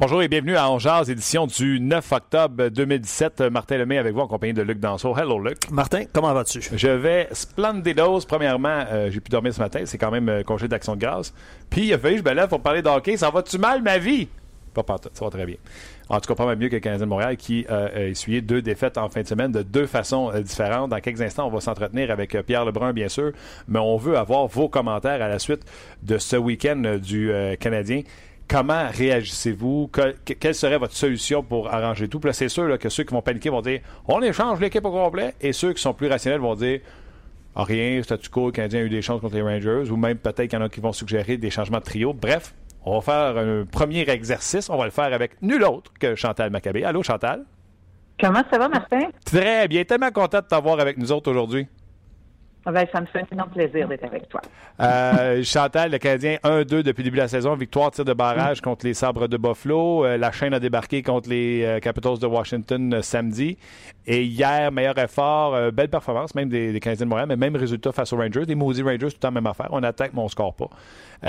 Bonjour et bienvenue à Ongears, édition du 9 octobre 2017. Martin Lemay avec vous en compagnie de Luc Danseau. Hello Luc. Martin, comment vas-tu? Je vais splendidos. Premièrement, euh, j'ai pu dormir ce matin. C'est quand même euh, congé d'action de grâce. Puis il a fallu que je me lève pour parler de hockey. Ça va-tu mal ma vie? Pas partout, ça va très bien. En tout cas, pas mal mieux que le Canadien de Montréal qui euh, a essuyé deux défaites en fin de semaine de deux façons euh, différentes. Dans quelques instants, on va s'entretenir avec euh, Pierre Lebrun, bien sûr, mais on veut avoir vos commentaires à la suite de ce week-end euh, du euh, Canadien. Comment réagissez-vous? Que- que- quelle serait votre solution pour arranger tout? Puis c'est sûr là, que ceux qui vont paniquer vont dire on échange l'équipe au complet et ceux qui sont plus rationnels vont dire ah, rien, statu quo, le Canadien a eu des chances contre les Rangers, ou même peut-être qu'il y en a qui vont suggérer des changements de trio. Bref, on va faire un premier exercice. On va le faire avec nul autre que Chantal Maccabé. Allô, Chantal? Comment ça va, Martin? Très bien. Tellement content de t'avoir avec nous autres aujourd'hui. Ah Ben, ça me fait un énorme plaisir d'être avec toi. Euh, Chantal, le Canadien 1-2 depuis le début de la saison. Victoire, tir de barrage contre les Sabres de Buffalo. Euh, la chaîne a débarqué contre les euh, Capitals de Washington samedi. Et hier, meilleur effort, belle performance, même des, des Canadiens de Montréal, mais même résultat face aux Rangers. Des maudits Rangers, tout le temps même affaire. On attaque, mais on score pas.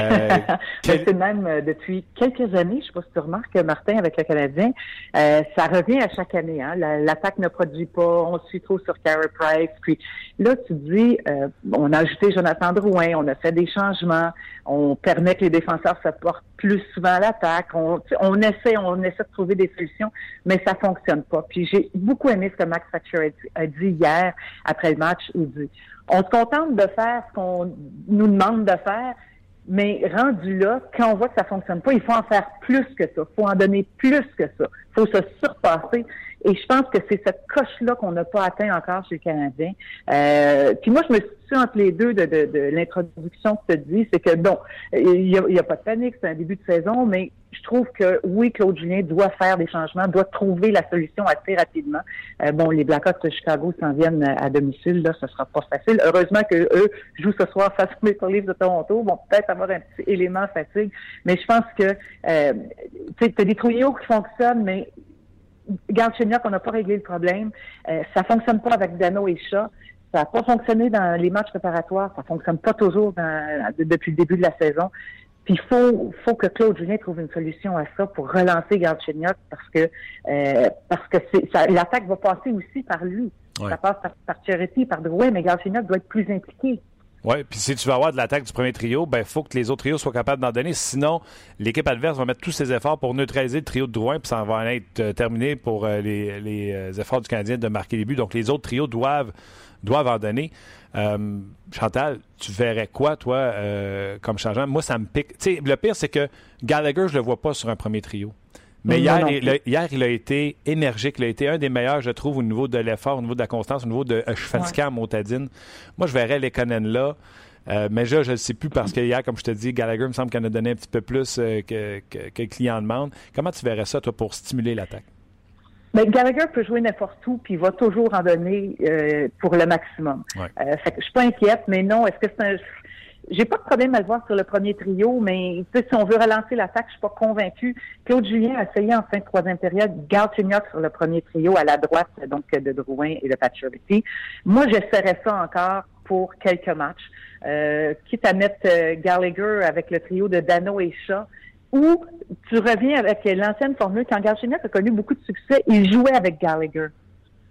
Quel- C'est même depuis quelques années, je ne sais pas si tu remarques, Martin, avec le Canadien, ça revient à chaque année. Hein? La- L'attaque ne produit pas, on suit trop sur Carey Price. Puis là, tu dis, euh, on a ajouté Jonathan Drouin, on a fait des changements, on permet que les défenseurs se portent plus souvent à l'attaque, on, essaie, on essaie de trouver des solutions, mais ça fonctionne pas. Puis j'ai beaucoup aimé ce que Max Thatcher a dit, a dit hier après le match. Il dit, on se contente de faire ce qu'on nous demande de faire, mais rendu là, quand on voit que ça fonctionne pas, il faut en faire plus que ça. Il faut en donner plus que ça. Il faut se surpasser. Et je pense que c'est cette coche-là qu'on n'a pas atteint encore chez le Canadien. Euh, puis moi, je me situe entre les deux de, de, de l'introduction que tu dit. C'est que, bon, il n'y a, a pas de panique, c'est un début de saison, mais je trouve que, oui, Claude Julien doit faire des changements, doit trouver la solution assez rapidement. Euh, bon, les Blackhawks de Chicago s'en viennent à domicile, là, ce sera pas facile. Heureusement que eux jouent ce soir face aux Maple Leafs de Toronto, vont peut-être avoir un petit élément fatigue, mais je pense que, euh, tu as des trios qui fonctionnent, mais Galchenyuk, on n'a pas réglé le problème. Euh, ça fonctionne pas avec Dano et Chat. Ça n'a pas fonctionné dans les matchs préparatoires. Ça fonctionne pas toujours dans- depuis le début de la saison. Puis il faut, faut que Claude Julien trouve une solution à ça pour relancer Galchenyuk parce que euh, parce que l'attaque va passer aussi par lui. Ouais. Ça passe par, par Charity, par Drouin, mais Galchenyuk doit être plus impliqué. Oui, puis si tu veux avoir de l'attaque du premier trio, ben faut que les autres trios soient capables d'en donner. Sinon, l'équipe adverse va mettre tous ses efforts pour neutraliser le trio de Drouin, puis ça va en être euh, terminé pour euh, les, euh, efforts du Canadien de marquer les buts. Donc les autres trios doivent, doivent en donner. Chantal, tu verrais quoi, toi, comme changement? Moi, ça me pique. Le pire, c'est que Gallagher, je le vois pas sur un premier trio. Mais Non, hier, non il, le- hier, il a été énergique. Il a été un des meilleurs, je trouve, au niveau de l'effort, au niveau de la constance, au niveau de. euh, je suis fatigué à Montadine. Moi, je verrais les Conan là. Euh, mais là, je ne sais plus parce que hier, comme je te dis, Gallagher me semble qu'il en a donné un petit peu plus euh, que, que- que le client demande. Comment tu verrais ça, toi, pour stimuler l'attaque? Mais Gallagher peut jouer n'importe où, puis il va toujours en donner euh, pour le maximum. Ouais. Fait que je suis pas inquiète, mais non, est-ce que c'est un... J'ai pas de problème à le voir sur le premier trio, mais si on veut relancer l'attaque, je suis pas convaincue. Claude Julien a essayé en fin de troisième période Galchenyuk sur le premier trio à la droite, donc de Drouin et de Pacioretty. Moi, j'essaierais ça encore pour quelques matchs. Euh, quitte à mettre euh, Gallagher avec le trio de Dano et Shaw, ou tu reviens avec l'ancienne formule, quand Galchenyuk a connu beaucoup de succès, il jouait avec Gallagher.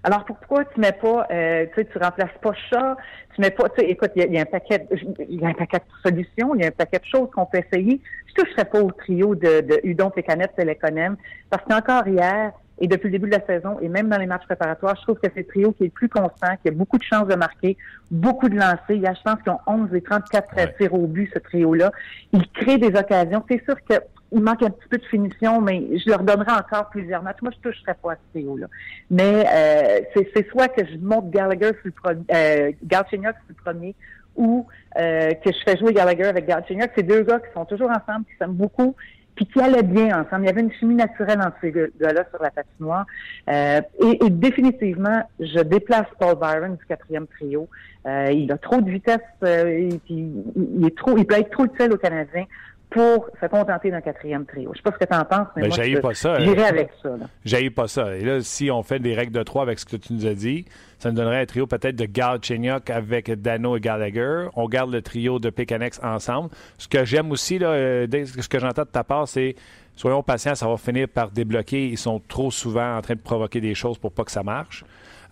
Alors pourquoi tu mets pas, euh, tu sais, tu remplaces pas ça, tu mets pas, tu sais, écoute, il y, a un paquet, il y a un paquet de solutions, il y a un paquet de choses qu'on peut essayer. Je toucherais pas au trio de, de Udon, Pécanette, Téléconem, parce qu'encore hier, et depuis le début de la saison, et même dans les matchs préparatoires, je trouve que c'est le trio qui est le plus constant, qui a beaucoup de chances de marquer, beaucoup de lancers. Il y a, je pense qu'ils ont 11 et 34 ouais. tirs au but, ce trio-là. Ils créent des occasions. C'est sûr que il manque un petit peu de finition, mais je leur donnerai encore plusieurs matchs. Moi, je toucherai pas ce trio-là. Mais euh, c'est soit que je monte Gallagher sur le premier, euh, sur le premier, ou euh, que je fais jouer Gallagher avec Galchenyuk. C'est deux gars qui sont toujours ensemble, qui s'aiment beaucoup, puis qui allaient bien ensemble. Il y avait une chimie naturelle entre ces gars-là sur la patinoire. Euh, et, et, définitivement, je déplace Paul Byron du quatrième trio. Euh, il a trop de vitesse, euh, puis il est trop, il peut être trop utile aux Canadiens pour se contenter d'un quatrième trio. Je sais pas ce que tu en penses, mais, mais moi, je pas ça. j'irai avec ça. J'ai pas ça. Et là, si on fait des règles de trois avec ce que tu nous as dit, ça nous donnerait un trio peut-être de Galchenyuk avec Dano et Gallagher. On garde le trio de Pécanex ensemble. Ce que j'aime aussi, là, ce que j'entends de ta part, c'est soyons patients, ça va finir par débloquer. Ils sont trop souvent en train de provoquer des choses pour pas que ça marche.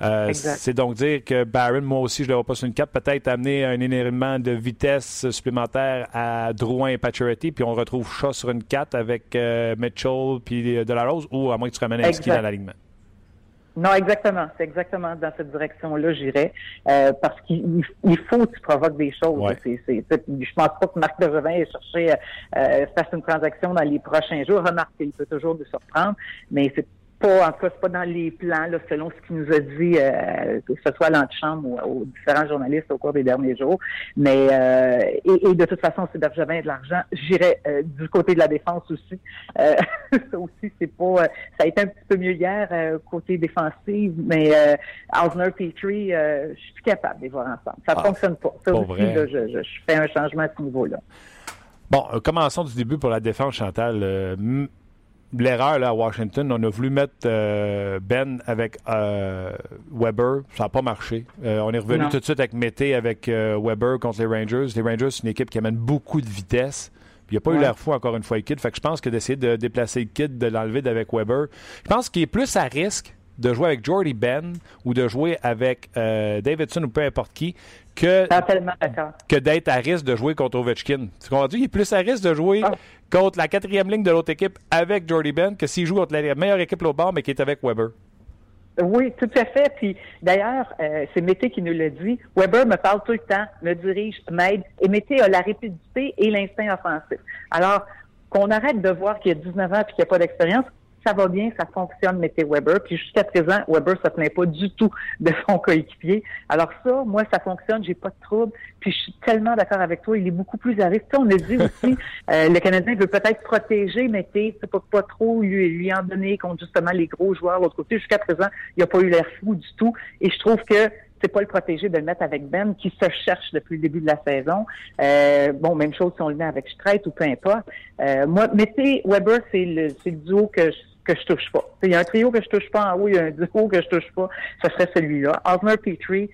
Euh, c'est donc dire que Barron, moi aussi, je ne le vois pas sur une carte, peut-être amener un énervement de vitesse supplémentaire à Drouin et Pacioretty, puis on retrouve Shaw sur une 4 avec euh, Mitchell puis De La Rose, ou à moins que tu ramènes un ski dans l'alignement. Non, exactement. C'est exactement dans cette direction-là, j'irais. Euh, parce qu'il il faut que tu provoques des choses. Ouais. C'est, je pense pas que Marc Bergevin ait cherché euh, faire une transaction dans les prochains jours. Remarque qu'il peut toujours nous surprendre, mais c'est pas, en tout cas, c'est pas dans les plans, là, selon ce qu'il nous a dit, euh, que ce soit à l'antichambre ou aux différents journalistes au cours des derniers jours. Mais euh, et, et, de toute façon, c'est Bergevin de l'argent. J'irais euh, du côté de la défense aussi. Euh, ça aussi, c'est pas. ça a été un petit peu mieux hier côté défensif, mais euh, Osner Petrie, je suis plus capable de les voir ensemble. Ça Ah, fonctionne pas. Ça aussi, là, je, je, je fais un changement à ce niveau-là. Bon, commençons du début pour la défense, Chantal. L'erreur là, à Washington, on a voulu mettre euh, Ben avec euh, Weber, ça n'a pas marché. Euh, on est revenu Non. tout de suite avec Mété avec Weber contre les Rangers. Les Rangers, c'est une équipe qui amène beaucoup de vitesse. Il n'y a pas eu l'air fou encore une fois kid. Fait que je pense que d'essayer de déplacer kid, de l'enlever avec Weber, je pense qu'il est plus à risque de jouer avec Jordy Ben ou de jouer avec euh, Davidson ou peu importe qui que d'être à risque de jouer contre Ovechkin. Tu comprends? Il est plus à risque de jouer Ah. contre la quatrième ligne de l'autre équipe avec Jordy Ben que s'il joue contre la meilleure équipe au bord, mais qui est avec Weber. Oui, tout à fait. Puis d'ailleurs, euh, c'est Mété qui nous l'a dit. Weber me parle tout le temps, me dirige, m'aide. Et Mété a la rapidité et l'instinct offensif. Alors, qu'on arrête de voir qu'il y a 19 ans et qu'il n'y a pas d'expérience, ça va bien, ça fonctionne, Mété Weber. Puis jusqu'à présent, Weber se plaint pas du tout de son coéquipier. Alors ça, moi, ça fonctionne, j'ai pas de trouble. Puis je suis tellement d'accord avec toi, il est beaucoup plus à risque. On a dit aussi, euh, le Canadien veut peut-être protéger Mété, c'est pas, pas trop lui, lui en donner contre justement les gros joueurs de l'autre côté. Jusqu'à présent, il n'a pas eu l'air fou du tout. Et je trouve que c'est pas le protéger de le mettre avec Ben qui se cherche depuis le début de la saison. Euh, bon, même chose si on le met avec Streit ou peu importe. Euh, moi, mettez Weber, c'est le, c'est le duo que je, que je touche pas. Il y a un trio que je touche pas en haut, il y a un duo que je touche pas. Ce serait celui-là. Osmer Petrie,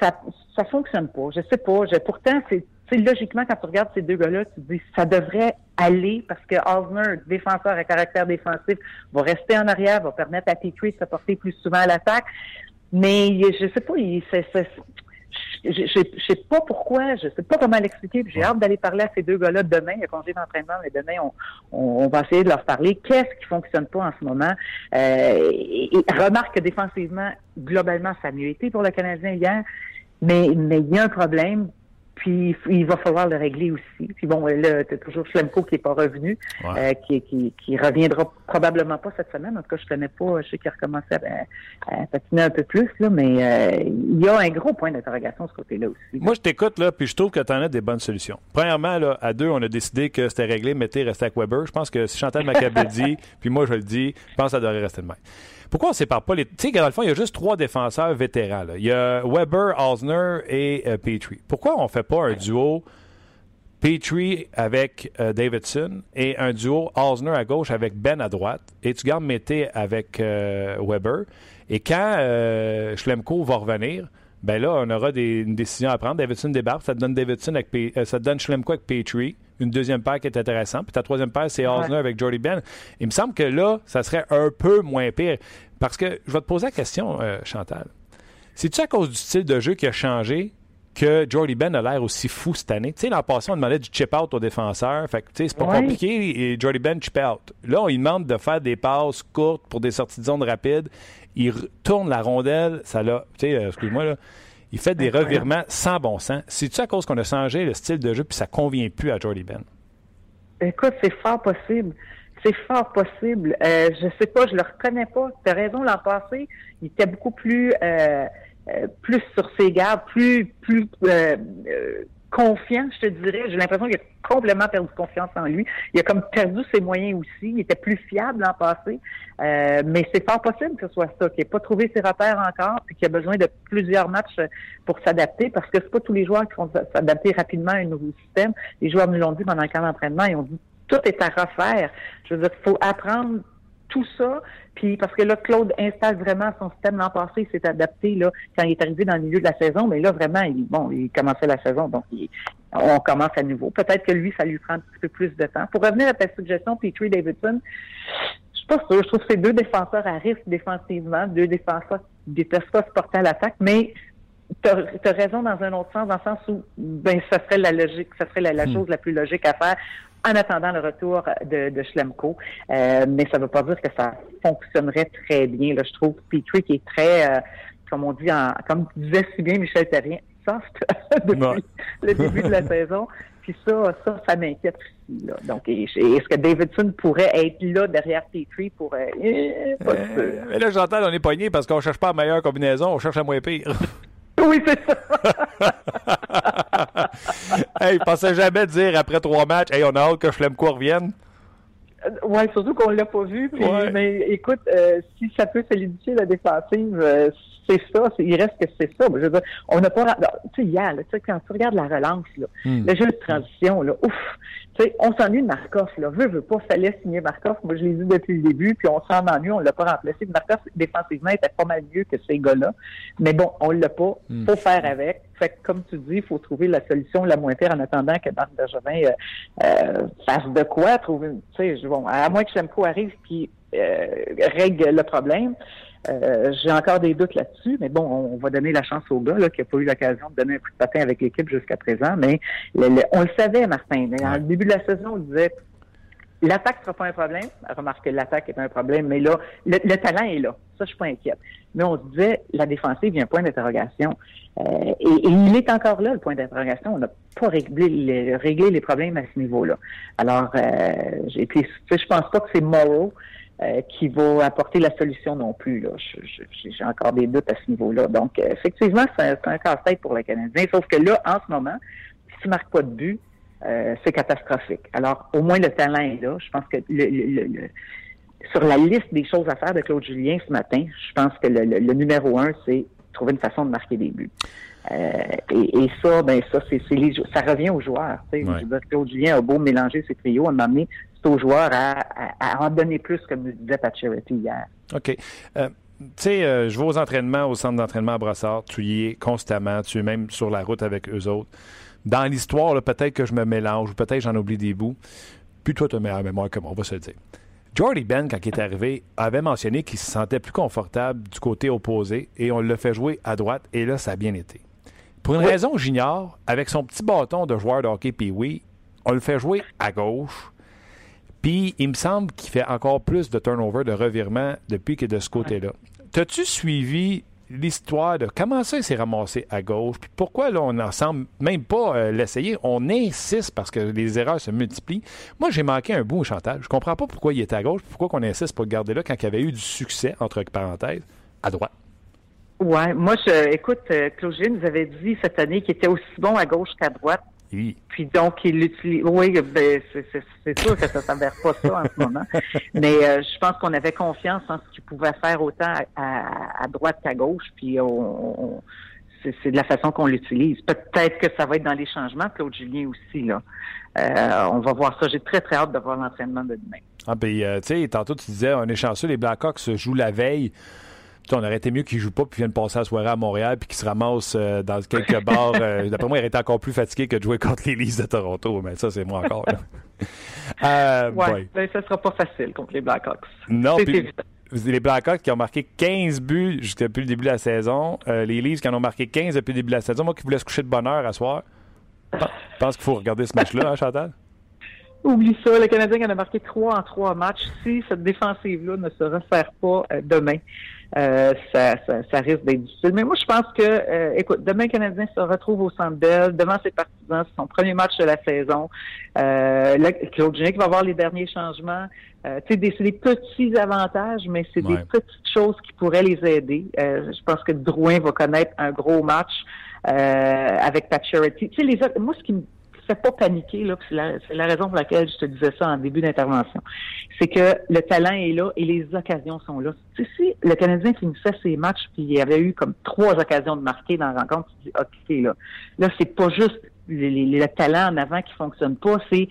ça ça fonctionne pas. Je sais pas. Je, pourtant, c'est logiquement, quand tu regardes ces deux gars-là, tu dis ça devrait aller parce que Osner, défenseur à caractère défensif, va rester en arrière, va permettre à Petrie de se porter plus souvent à l'attaque. Mais je sais pas, il, je, je, sais pas pourquoi, je sais pas comment l'expliquer. J'ai hâte d'aller parler à ces deux gars-là demain. Il y a congé d'entraînement, mais demain, on, on, on va essayer de leur parler. Qu'est-ce qui fonctionne pas en ce moment? Euh, et, et remarque que défensivement, globalement, ça a mieux été pour le Canadien hier, mais mais il y a un problème. Puis il va falloir le régler aussi. Puis bon, là, t'as toujours Schlemko qui est pas revenu, Ouais. euh, qui, qui, qui reviendra probablement pas cette semaine. En tout cas, je connais pas. Je sais qu'il a recommencé à, à patiner un peu plus, là, mais euh, il y a un gros point d'interrogation de ce côté-là aussi. Moi, je t'écoute, là, puis je trouve que tu en as des bonnes solutions. Premièrement, là, à deux, on a décidé que c'était réglé, mettez, restez avec Weber. Je pense que si Chantal Maccabé le dit, puis moi, je le dis, je pense que ça devrait rester de même. Pourquoi on ne sépare pas les. Tu sais, dans le fond, il y a juste trois défenseurs vétérans. là. Il y a Weber, Osner et euh, Petrie. Pourquoi on ne fait pas un duo Petrie avec euh, Davidson et un duo Osner à gauche avec Ben à droite? Et tu gardes Mété avec euh, Weber. Et quand Schlemko va revenir, ben là, on aura des, une décision à prendre. Davidson débarque, ça te donne Davidson avec ça te donne Schlemko avec Petrie. Une deuxième paire qui est intéressante. Puis ta troisième paire, c'est Osner avec Jordy Ben. Il me semble que là, ça serait un peu moins pire. Parce que je vais te poser la question, euh, Chantal. C'est-tu à cause du style de jeu qui a changé que Jordy Ben a l'air aussi fou cette année? Tu sais, l'an passé, on demandait du chip-out aux défenseurs. Fait que, tu sais, c'est pas compliqué. Et Jordy Ben chip-out. Là, on lui demande de faire des passes courtes pour des sorties de zone rapides. Il tourne la rondelle. Ça l'a... Tu sais, euh, excuse-moi, là. Il fait des revirements sans bon sens. C'est-tu à cause qu'on a changé le style de jeu puis ça convient plus à Jordy Ben? Écoute, c'est fort possible. C'est fort possible. Euh, je sais pas, je le reconnais pas. Tu as raison, l'an passé, il était beaucoup plus... Euh, euh, plus sur ses gardes, plus plus euh, euh, confiant, je te dirais. J'ai l'impression qu'il a complètement perdu confiance en lui. Il a comme perdu ses moyens aussi. Il était plus fiable l'an passé. mais c'est fort possible que ce soit ça, qu'il n'ait pas trouvé ses repères encore, puis qu'il a besoin de plusieurs matchs pour s'adapter, parce que c'est pas tous les joueurs qui vont s'adapter rapidement à un nouveau système. Les joueurs nous l'ont dit pendant le camp d'entraînement, ils ont dit tout est à refaire. Je veux dire, il faut apprendre tout ça. Puis parce que là, Claude installe vraiment son système l'an passé, il s'est adapté là quand il est arrivé dans le milieu de la saison, mais là vraiment, il, bon, il commençait la saison, donc on commence à nouveau. Peut-être que lui, ça lui prend un petit peu plus de temps. Pour revenir à ta suggestion, Petrie Davidson, je suis pas sûre. Je trouve que c'est deux défenseurs à risque défensivement, deux défenseurs qui détestent pas se porter à l'attaque, mais tu as, raison dans un autre sens, dans le sens où ben ça serait la logique, ça serait la, hmm. chose la plus logique à faire en attendant le retour de, de Schlemko. Euh, mais ça ne veut pas dire que ça fonctionnerait très bien. Là, je trouve Petrie qui est très, euh, comme on dit, en, comme disait si bien Michel Terrien, soft depuis le début de la saison. Puis ça, ça, ça m'inquiète aussi. Là. Donc, est-ce que Davidson pourrait être là derrière Petrie pour... Euh, eh, pas euh, mais là, j'entends, on est pogné parce qu'on cherche pas la meilleure combinaison, on cherche la moins pire. Oui, c'est ça. hey, pensais jamais dire après trois matchs, hey, on a hâte que Schlemko revienne. Euh, oui, surtout qu'on l'a pas vu. Mais écoute, euh, si ça peut solidifier la défensive, euh, c'est ça. Il reste que c'est ça. Je veux dire, on n'a pas. Tu sais, hier, là, quand tu regardes la relance, là, hmm. le jeu de transition, là, ouf, tu sais, on s'ennuie de Markov. Là. Veux, veut pas, fallait signer Markov. Moi, je l'ai dit depuis le début, puis on s'en ennuie, on l'a pas remplacé. Markov, défensivement, était pas mal mieux que ces gars-là. Mais bon, on l'a pas. Hmm. Faut faire avec. Fait que, comme tu dis, il faut trouver la solution la moins pire en attendant que Marc Bergevin euh, euh, fasse de quoi. Trouver, tu sais, bon, à moins que Chemco arrive puis euh, règle le problème. Euh, j'ai encore des doutes là-dessus, mais bon, on va donner la chance au gars là, qui n'a pas eu l'occasion de donner un coup de patin avec l'équipe jusqu'à présent. Mais on le savait, Martin. Mais en début de la saison, on disait L'attaque ne sera pas un problème. Remarque que l'attaque est un problème, mais là, le, talent est là. Ça, je suis pas inquiète. Mais on se disait, la défensive, il y a un point d'interrogation. Euh, et, il est encore là, le point d'interrogation. On n'a pas réglé les, réglé les problèmes à ce niveau-là. Alors, euh, j'ai, je pense pas que c'est Morrow euh, qui va apporter la solution non plus. Là. J'ai encore des doutes à ce niveau-là. Donc, euh, effectivement, c'est un, casse-tête pour le Canadien. Sauf que là, en ce moment, si tu ne marques pas de but, euh, c'est catastrophique. Alors, au moins, le talent est là. Je pense que le, sur la liste des choses à faire de Claude Julien ce matin, je pense que le, numéro un, c'est trouver une façon de marquer des buts. Et, ça, ben ça, c'est, ça revient aux joueurs. Claude Julien a beau mélanger ses trios, à un moment donné, aux joueurs à, en donner plus, comme nous disait Pat Charity hier. OK. Euh, tu sais, euh, je vais aux entraînements, au centre d'entraînement à Brassard. Tu y es constamment. Tu es même sur la route avec eux autres. Dans l'histoire, peut-être que je me mélange ou peut-être j'en oublie des bouts. Puis toi, tu as meilleure mémoire que moi, on va se le dire. Jordy Ben, quand il est arrivé, avait mentionné qu'il se sentait plus confortable du côté opposé et on le fait jouer à droite et là, ça a bien été. Pour une raison que j'ignore, avec son petit bâton de joueur de hockey puis oui, on le fait jouer à gauche puis, il me semble qu'il fait encore plus de turnover, de revirement depuis que de ce côté-là. T'as-tu suivi l'histoire de comment ça il s'est ramassé à gauche, puis pourquoi là on n'en semble même pas euh, l'essayer, on insiste parce que les erreurs se multiplient. Moi j'ai manqué un bout au Chantal, je comprends pas pourquoi il était à gauche, pourquoi on insiste pour le garder là quand il y avait eu du succès entre parenthèses à droite. Ouais, moi je écoute euh, Claudine nous avait dit cette année qu'il était aussi bon à gauche qu'à droite. Puis donc, il l'utilise. Oui, ben, c'est sûr que ça ne s'avère pas ça en ce moment. Mais euh, je pense qu'on avait confiance en ce qu'il pouvait faire autant à, droite qu'à gauche. Puis on, c'est de la façon qu'on l'utilise. Peut-être que ça va être dans les changements, Claude Julien aussi. Là. Euh, on va voir ça. J'ai très, très hâte de voir l'entraînement de demain. Ah, puis, euh, tu sais, tantôt, tu disais, on est chanceux, les Blackhawks jouent la veille on aurait été mieux qu'il joue pas puis vienne passer la soirée à Montréal puis qu'il se ramasse euh, dans quelques bars. Euh, d'après moi, il aurait été encore plus fatigué que de jouer contre les Leafs de Toronto. Mais ça, c'est moi encore. euh, ouais, ben, ça sera pas facile contre les Blackhawks. Non, puis les Blackhawks qui ont marqué 15 buts depuis le début de la saison. Euh, les Leafs qui en ont marqué 15 depuis le début de la saison. Moi qui voulais se coucher de bonne heure à soir. Je pense qu'il faut regarder ce match-là, hein, Chantal? Oublie ça, le Canadien en a marqué trois en trois matchs. Si cette défensive-là ne se resserre pas euh, demain, euh, ça, ça, risque d'être difficile. Mais moi, je pense que, euh, écoute, demain, le Canadien se retrouve au Centre Bell, devant ses partisans, c'est son premier match de la saison. Euh, Claude qui va avoir les derniers changements. Euh, c'est des, des, petits avantages, mais c'est des petites choses qui pourraient les aider. je pense que Drouin va connaître un gros match avec Pat Charity. Tu sais, les autres, moi, ce qui me fait pas paniquer, là, c'est la, raison pour laquelle je te disais ça en début d'intervention. C'est que le talent est là et les occasions sont là. Tu sais, si le Canadien finissait ses matchs puis il y avait eu comme trois occasions de marquer dans la rencontre, tu dis, OK, là, là, c'est pas juste le talent en avant qui fonctionne pas, c'est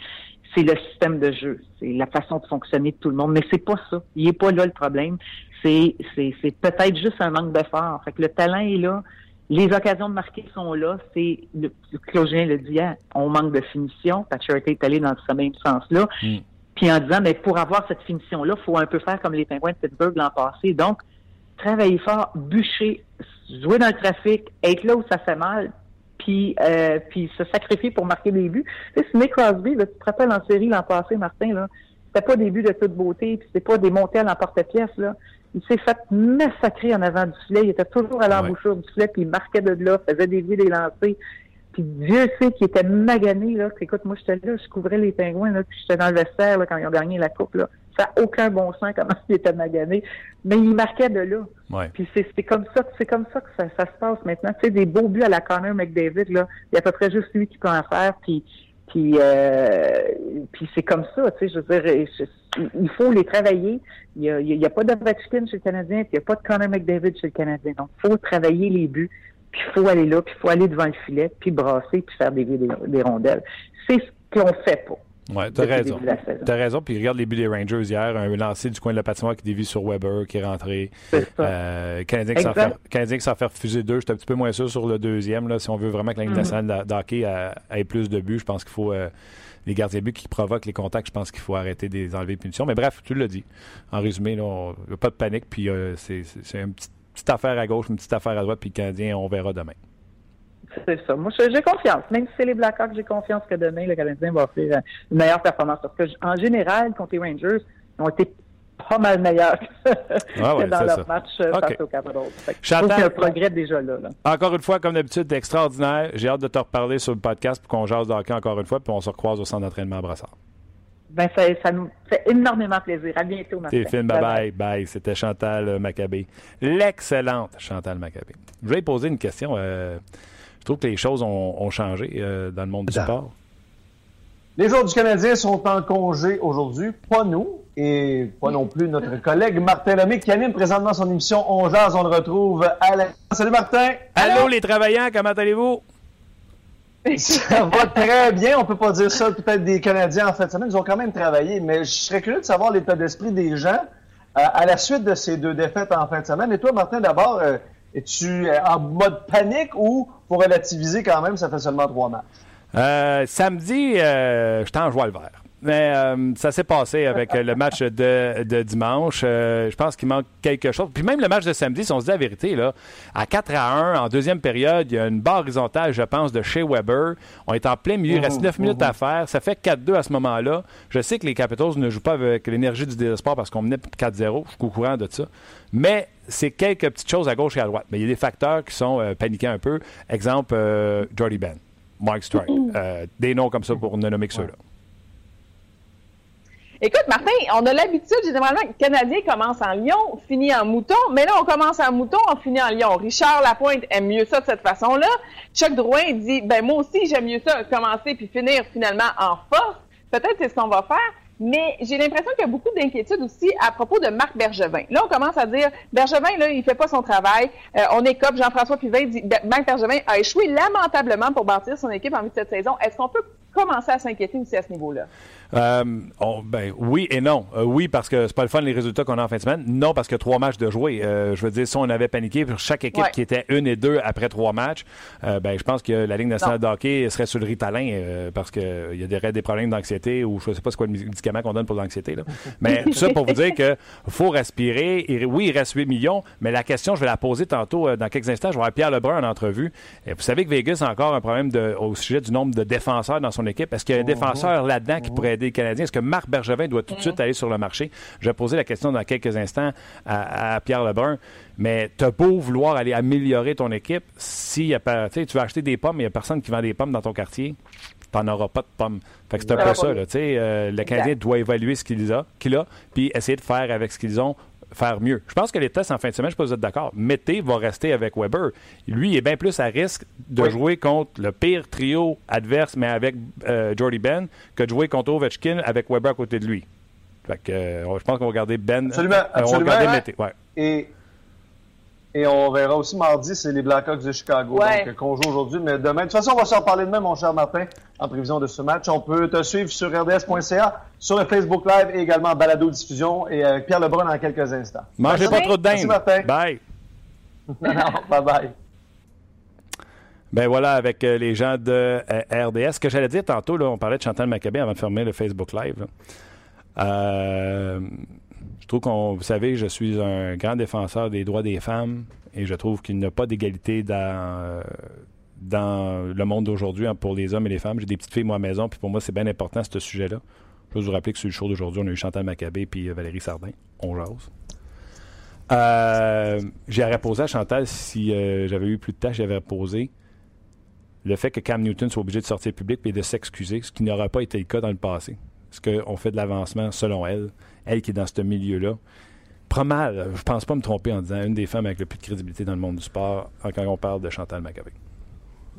c'est le système de jeu, c'est la façon de fonctionner de tout le monde. Mais c'est pas ça. Il est pas là le problème. C'est c'est peut-être juste un manque d'effort. Fait que le talent est là. Les occasions de marquer sont là. C'est le, Claudien le dit, hein, on manque de finition. Paturity est allé dans ce même sens-là. Mm. Puis en disant, mais pour avoir cette finition-là, faut un peu faire comme les Penguins de Pittsburgh l'an passé. Donc, travailler fort, bûcher, jouer dans le trafic, être là où ça fait mal, puis euh, puis se sacrifier pour marquer des buts. Tu sais, Smith Crosby, là, tu te rappelles en série l'an passé, Martin, là, c'était pas des buts de toute beauté, puis c'était pas des montées à l'emporte-pièce, là il s'est fait massacrer en avant du filet. Il était toujours à l'embouchure du filet, puis il marquait de là, faisait des vues, des lancers. Puis Dieu sait qu'il était magané, là. Écoute, moi, j'étais là, je couvrais les pingouins, là, puis j'étais dans le vestiaire, là, quand ils ont gagné la coupe, là. Ça n'a aucun bon sens comment il était magané. Mais il marquait de là. Puis c'est comme ça, c'est comme ça que ça, se passe maintenant. Tu sais, des beaux buts à la Connor McDavid, là. Il y a à peu près juste lui qui peut en faire, puis puis, euh, puis c'est comme ça, tu sais, je veux dire, il faut les travailler. Il n'y a, il a pas d'Ovechkin chez le Canadien, puis il n'y a pas de Connor McDavid chez le Canadien. Donc, il faut travailler les buts, puis il faut aller là, puis il faut aller devant le filet, puis brasser, puis faire des, des, des rondelles. C'est ce qu'on fait pas. Oui, tu as raison. Tu as raison. Puis regarde les buts des Rangers hier, un lancé du coin de la patinoire qui dévie sur Weber, qui est rentré. Euh, Canadien, qui s'en fait, fait refuser deux. J'étais un petit peu moins sûr sur le deuxième. Là, si on veut vraiment que la Ligue mm-hmm. d'hockey ait plus de buts, je pense qu'il faut. Euh, les gardiens buts qui provoquent les contacts, je pense qu'il faut arrêter de les enlever punitions. Mais bref, tu l'as dit. En résumé, il n'y a pas de panique. Puis euh, c'est une petite, petite, affaire à gauche, une petite affaire à droite. Puis le Canadien, on verra demain. C'est ça. Moi, j'ai confiance. Même si c'est les Blackhawks, j'ai confiance que demain, le Canadien va offrir une meilleure performance. Parce que, en général, contre les Rangers, ils ont été pas mal meilleurs que, ah dans leur match euh, face aux Capitals. Chantal, qu'il y a un progrès déjà là, Encore une fois, comme d'habitude, extraordinaire. J'ai hâte de te reparler sur le podcast pour qu'on jase d'hockey encore une fois, puis on se recroise au centre d'entraînement à Brassard. Ben, ça, ça, nous fait énormément plaisir. À bientôt, Martin. Bye bye. Bye. C'était Chantal Maccabé. L'excellente Chantal Maccabé. Je vais poser une question. Euh, je trouve que les choses ont, changé euh, dans le monde du sport. Les joueurs du Canadien sont en congé aujourd'hui, pas nous et pas non plus notre collègue Martin Lemay qui anime présentement son émission On jase. On le retrouve à la... Salut Martin! Allô les travaillants, comment allez-vous? Ça va très bien. On peut pas dire ça peut-être des Canadiens en fait. semaine. Ils ont quand même travaillé, mais je serais curieux de savoir l'état d'esprit des gens euh, à la suite de ces deux défaites en fin de semaine. Et toi, Martin, d'abord, euh, es-tu euh, en mode panique ou pour relativiser quand même, ça fait seulement trois matchs? Euh, samedi, euh, je en joie le vert. Mais euh, ça s'est passé avec le match de, dimanche. Euh, je pense qu'il manque quelque chose. Puis même le match de samedi, si on se dit la vérité, là, à 4 à 1, en deuxième période, il y a une barre horizontale, je pense, de chez Weber. On est en plein milieu, il reste 9 minutes à faire. Ça fait 4-2 à ce moment-là. Je sais que les Capitals ne jouent pas avec l'énergie du désespoir parce qu'on menait 4-0. Je suis au courant de ça. Mais c'est quelques petites choses à gauche et à droite. Mais il y a des facteurs qui sont euh, paniquants un peu. Exemple, Jordy Ben, Mike Strike. des noms comme ça pour ne nommer que ceux-là. Écoute, Martin, on a l'habitude, généralement, que le Canadien commence en Lyon, finit en mouton, mais là, on commence en mouton, on finit en Lyon. Richard Lapointe aime mieux ça de cette façon-là. Chuck Drouin dit, ben moi aussi, j'aime mieux ça, commencer puis finir finalement en force. Peut-être c'est ce qu'on va faire. Mais j'ai l'impression qu'il y a beaucoup d'inquiétudes aussi à propos de Marc Bergevin. Là, on commence à dire, Bergevin, là, il fait pas son travail. Euh, on cop. Jean-François Pivin dit, Marc Bergevin a échoué lamentablement pour bâtir son équipe en vue de cette saison. Est-ce qu'on peut commencer à s'inquiéter aussi à ce niveau-là? Euh, on- ben, oui et non. Euh, oui, parce que c'est pas le fun les résultats qu'on a en fin de semaine. Non, parce que trois matchs de jouer. Euh, je veux dire, si on avait paniqué pour chaque équipe Ouais. qui était une et deux après trois matchs, euh, ben, je pense que la Ligue nationale de hockey serait sur le ritalin euh, parce qu'il y a des, des problèmes d'anxiété ou je sais pas c'est quoi le médicament qu'on donne pour l'anxiété. Mais tout ça pour vous dire que faut respirer. Et oui, il reste 8 millions, mais la question, je vais la poser tantôt euh, dans quelques instants. Je vais avoir Pierre Lebrun en entrevue. Et vous savez que Vegas a encore un problème de- au sujet du nombre de défenseurs dans son équipe. Est-ce qu'il y a un défenseur là-dedans qui pourrait aider les Canadiens? Est-ce que Marc Bergevin doit tout de suite aller sur le marché? Je vais poser la question dans quelques instants à, à Pierre Lebrun. Mais t'as beau vouloir aller améliorer ton équipe, si y a pas, tu vas acheter des pommes, il n'y a personne qui vend des pommes dans ton quartier, t'en auras pas de pommes. Fait que c'est un peu Ah, ça. oui. Là, euh, le Canadien doit évaluer ce qu'il a, qu'il a, puis essayer de faire avec ce qu'ils ont faire mieux. Je pense que les tests en fin de semaine, je ne sais pas si vous êtes d'accord, Mété va rester avec Weber. Lui, il est bien plus à risque de Oui. jouer contre le pire trio adverse, mais avec euh, Jordy Ben, que de jouer contre Ovechkin avec Weber à côté de lui. Fait que, euh, je pense qu'on va garder Ben. Absolument, euh, on va garder hein? Mété. Ouais. Et, et on verra aussi mardi, c'est les Blackhawks de Chicago Ouais. donc, euh, qu'on joue aujourd'hui. Mais demain, de toute façon, on va s'en parler demain, mon cher Martin, en prévision de ce match. On peut te suivre sur rds.ca, sur le Facebook Live et également en balado diffusion et avec Pierre Lebrun dans quelques instants. Mangez pas trop de Merci, dinde. Martin. Bye. Non, non, bye bye. Ben voilà, avec euh, les gens de euh, RDS. Ce que j'allais dire tantôt, là, on parlait de Chantal Maccabé avant de fermer le Facebook Live. là. Euh, je trouve qu'on, vous savez, je suis un grand défenseur des droits des femmes et je trouve qu'il n'y a pas d'égalité dans, euh, le monde d'aujourd'hui hein, pour les hommes et les femmes. J'ai des petites filles, moi, à maison, puis pour moi, c'est bien important, ce sujet-là. Je vous rappeler que sur le show d'aujourd'hui, on a eu Chantal Maccabé puis euh, Valérie Sardin. On jase. Euh, J'aurais à Chantal si euh, j'avais eu plus de tâches, j'avais posé le fait que Cam Newton soit obligé de sortir public et de s'excuser, ce qui n'aurait pas été le cas dans le passé. Qu'on fait de l'avancement selon elle, elle qui est dans ce milieu-là? Pas mal, je pense pas me tromper en disant une des femmes avec le plus de crédibilité dans le monde du sport quand on parle de Chantal Maccabé.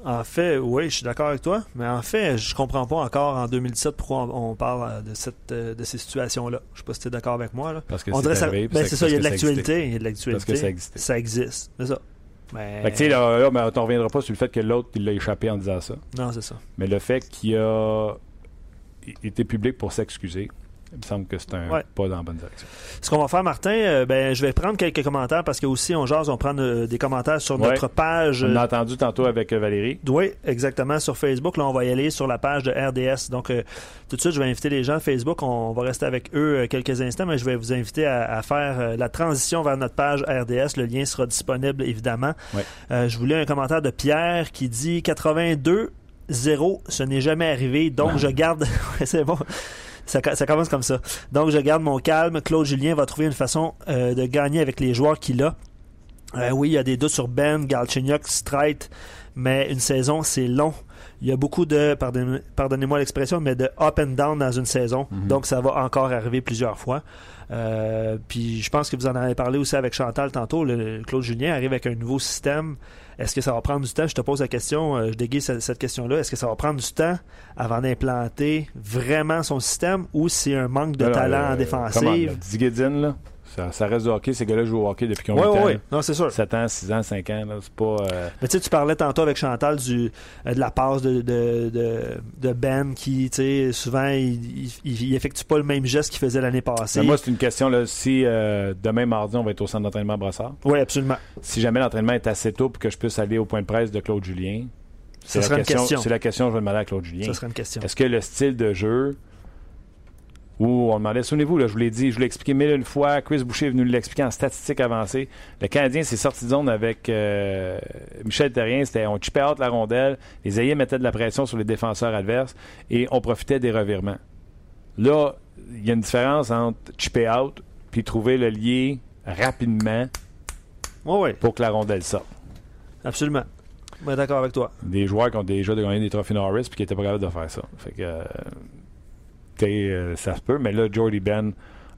En fait, oui, je suis d'accord avec toi, mais en fait, je comprends pas encore en 2017 pourquoi on, on parle euh, de, cette, euh, de ces situations-là. Je sais pas si tu es d'accord avec moi. Là. Parce que c'est ça, ben, ça- c'est ça, il y a de l'actualité. Il y a de l'actualité. Parce que ça existait. Ça existe. C'est ça. Mais... Fait que, tu sais, là, là, mais on ne reviendra pas sur le fait que l'autre, il l'a échappé en disant ça. Non, c'est ça. Mais le fait qu'il a été public pour s'excuser, il me semble que c'est un Ouais. pas dans la bonne direction. Ce qu'on va faire, Martin, euh, ben, je vais prendre quelques commentaires parce que aussi, on jase, on prend euh, des commentaires sur Ouais. notre page. On euh, l'a entendu tantôt avec euh, Valérie. Oui, exactement, sur Facebook. Là, on va y aller sur la page de RDS. Donc, euh, tout de suite, je vais inviter les gens de Facebook. On va rester avec eux euh, quelques instants, mais je vais vous inviter à, à faire euh, la transition vers notre page RDS. Le lien sera disponible, évidemment. Ouais. Euh, je voulais un commentaire de Pierre qui dit 82 0, ce n'est jamais arrivé, donc je garde... C'est bon. Ça, ça commence comme ça. Donc, je garde mon calme. Claude Julien va trouver une façon euh, de gagner avec les joueurs qu'il a. Euh, oui, il y a des doutes sur Ben, Galchenyuk, Streit, mais une saison, c'est long. Il y a beaucoup de, pardonnez- pardonnez-moi l'expression, mais de up and down dans une saison. Donc, ça va encore arriver plusieurs fois. Euh, puis, je pense que vous en avez parlé aussi avec Chantal tantôt. Le, Claude Julien arrive avec un nouveau système. Est-ce que ça va prendre du temps? Je te pose la question, euh, je déguise cette, cette question-là. Est-ce que ça va prendre du temps avant d'implanter vraiment son système ou c'est un manque de Alors, talent euh, en défensive? comment, là, ça, ça reste du hockey. Ces gars-là jouent au hockey depuis qu'ils ont Oui, 8 oui, oui. Non, c'est sûr. 7 ans, 6 ans, 5 ans. C'est pas... euh, Mais tu sais, tu parlais tantôt avec Chantal du, euh, de la passe de, de, de, de Ben qui, tu sais, souvent, il, il, il effectue pas le même geste qu'il faisait l'année passée. Mais moi, c'est une question. Là, si euh, demain, mardi, on va être au centre d'entraînement à Brossard, oui, absolument. si jamais l'entraînement est assez tôt pour que je puisse aller au point de presse de Claude Julien, c'est Ça la, question, question. c'est la question que je vais demander à Claude Julien. Ça serait une question. Est-ce que le style de jeu où on demandait, souvenez-vous, là, je vous l'ai dit, je vous l'ai expliqué mille une fois, Chris Boucher est venu l'expliquer en statistiques avancées. Le Canadien s'est sorti de zone avec euh, Michel Terrien, c'était on chipait out la rondelle, les ailiers mettaient de la pression sur les défenseurs adverses et on profitait des revirements. Là, il y a une différence entre chipper out puis trouver le lié rapidement oui, pour que la rondelle sorte. absolument. Ouais, D'accord avec toi. Des joueurs qui ont déjà gagné des trophées Norris puis qui n'étaient pas capables de faire ça. Fait que, euh, euh, ça se peut, mais là, Jordy Ben,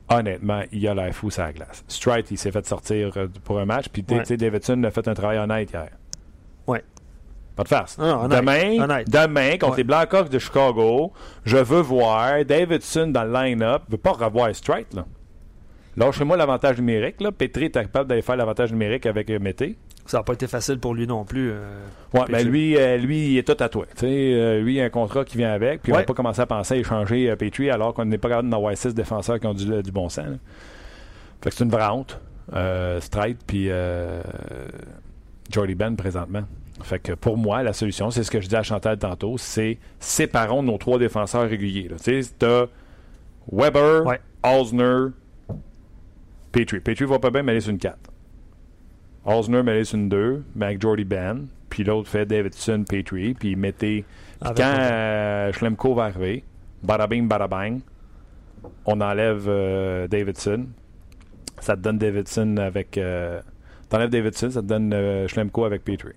honnêtement, il a l'air fou sur la glace. Strite, il s'est fait sortir euh, pour un match, puis Ouais. Davidson a fait un travail honnête hier. Ouais. Pas de farce. Non, non, honnête, demain, honnête. demain, contre Ouais. les Blackhawks de Chicago, je veux voir Davidson dans le line-up. Je veux pas revoir Strite, là. Lâchez-moi l'avantage numérique, là. Petri est capable d'aller faire l'avantage numérique avec euh, Mété. Ça n'a pas été facile pour lui non plus. euh, Ouais, Petrie. ben lui, euh, lui, il est tout à toi. Euh, lui, il a un contrat qui vient avec, puis on Ouais. va pas commencer à penser à échanger euh, Petrie alors qu'on n'est pas capable d'en avoir six défenseurs qui ont du, du bon sens. là. Fait que c'est une vraie honte. Stride puis Jordy Ben présentement. Fait que pour moi, la solution, c'est ce que je dis à Chantal tantôt, c'est séparons nos trois défenseurs réguliers. Tu sais, t'as Weber, Ouais. Osner, Petrie. Petrie va pas bien, mais elle est sur une 4. Osner, sur une 2, mais avec Jordy Ben. Puis l'autre fait Davidson, Petrie. Puis mettez. Puis quand euh, Schlemko va arriver, bada-bing, bada-bang, on enlève euh, Davidson. Ça te donne Davidson avec. Euh, T'enlèves Davidson, ça te donne euh, Schlemko avec Petrie.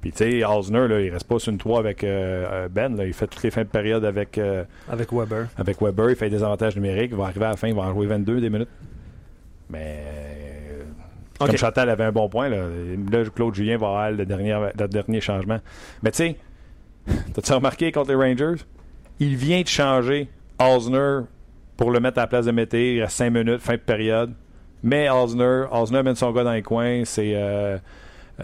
Puis tu sais, Osner, là, il reste pas sur une 3 avec euh, Ben. Là, il fait toutes les fins de période avec. euh, avec Weber. avec Weber, il fait des avantages numériques. Il va arriver à la fin, il va en jouer 22 des minutes. Mais Comme Chantal avait un bon point, là, là Claude Julien va avoir le dernier, le dernier changement. Mais tu sais, t'as-tu remarqué contre les Rangers? Il vient de changer Osner pour le mettre à la place de Mété. Reste 5 minutes, fin de période. Mais Osner, Osner mène son gars dans les coins. C'est euh,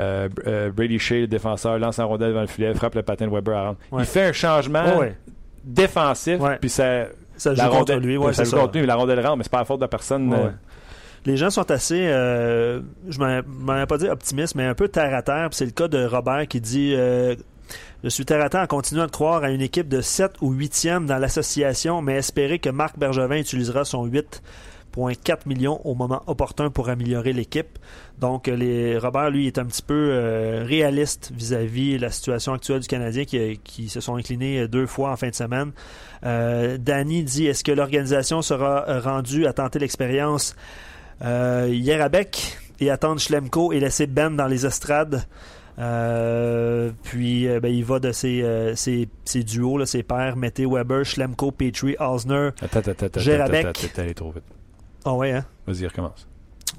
euh, euh, Brady Shea, le défenseur, lance la rondelle devant le filet, frappe le patin de Weber à. Ouais. Il fait un changement ouais. défensif, puis ça, Ça joue la contre rondelle, lui, ouais, ça joue ça. contre lui, mais la rondelle rentre, mais c'est pas la faute de personne. Euh, ouais. Les gens sont assez, euh, je m'en ai pas dit optimiste, mais un peu terre à terre. C'est le cas de Robert qui dit euh, Je suis terre à terre en continuant de croire à une équipe de 7 ou 8e dans l'association, mais espérer que Marc Bergevin utilisera son 8,4 millions au moment opportun pour améliorer l'équipe. Donc, euh, les, Robert, lui, est un petit peu euh, réaliste vis-à-vis de la situation actuelle du Canadien qui, qui se sont inclinés deux fois en fin de semaine. Euh, Danny dit Est-ce que l'organisation sera rendue à tenter l'expérience euh, Bec et attendre Schlemko et laisser Ben dans les estrades. Euh, puis euh, ben, il va de ses, euh, ses, ses duos, là, ses pairs, Mété, Weber, Schlemko, Petrie, Osner. Attends, attends, attends. Gérabek. attends, attends, trop vite. Ah ouais, hein? Vas-y, recommence.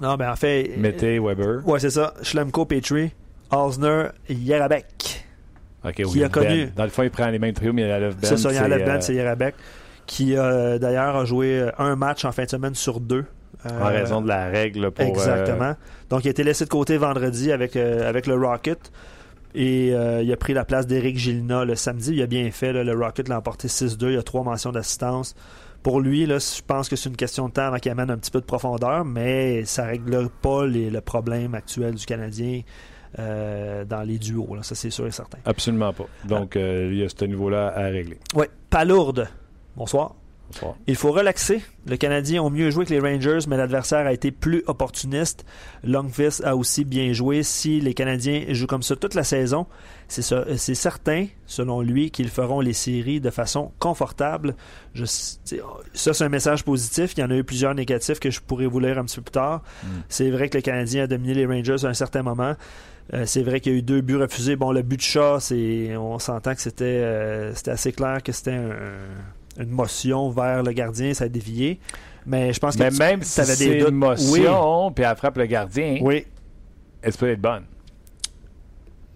Non, ben en fait. Mettez Weber. Ouais, c'est ça. Schlemko, Petrie, Osner, Yerabek. Ok, qui oui, a connu- Ben. Dans le fond, il prend les mêmes trios, mais il enlève Ben. c'est ça, il enlève Ben, c'est Yerabek. Qui d'ailleurs a joué un match en fin de semaine sur deux. En Euh, raison de la règle pour. euh, Exactement. Donc, il a été laissé de côté vendredi avec, euh, avec le Rocket. Et euh, il a pris la place d'Éric Gilina le samedi. Il a bien fait. là. le Rocket l'a emporté 6-2. Il a trois mentions d'assistance. Pour lui, là, je pense que c'est une question de temps avant qu'il amène un petit peu de profondeur, mais ça ne règle pas les- le problème actuel du Canadien euh, dans les duos. là. Ça, c'est sûr et certain. Absolument pas. Donc, euh, il y a ce niveau-là à régler. Oui, Palourde. Bonsoir. Il faut relaxer. Le Canadien ont mieux joué que les Rangers, mais l'adversaire a été plus opportuniste. Longfist a aussi bien joué. Si les Canadiens jouent comme ça toute la saison, c'est certain, selon lui, qu'ils feront les séries de façon confortable. Je- ça, c'est un message positif. Il y en a eu plusieurs négatifs que je pourrais vous lire un petit peu plus tard. C'est vrai que le Canadien a dominé les Rangers à un certain moment. Euh, c'est vrai qu'il y a eu deux buts refusés. Bon, le but de chat, on s'entend que c'était, euh, c'était assez clair que c'était un- une motion vers le gardien, ça a dévié. Mais je pense que Mais tu- même si c'est des doutes. une motion, puis elle frappe le gardien, Oui. elle peut être bonne.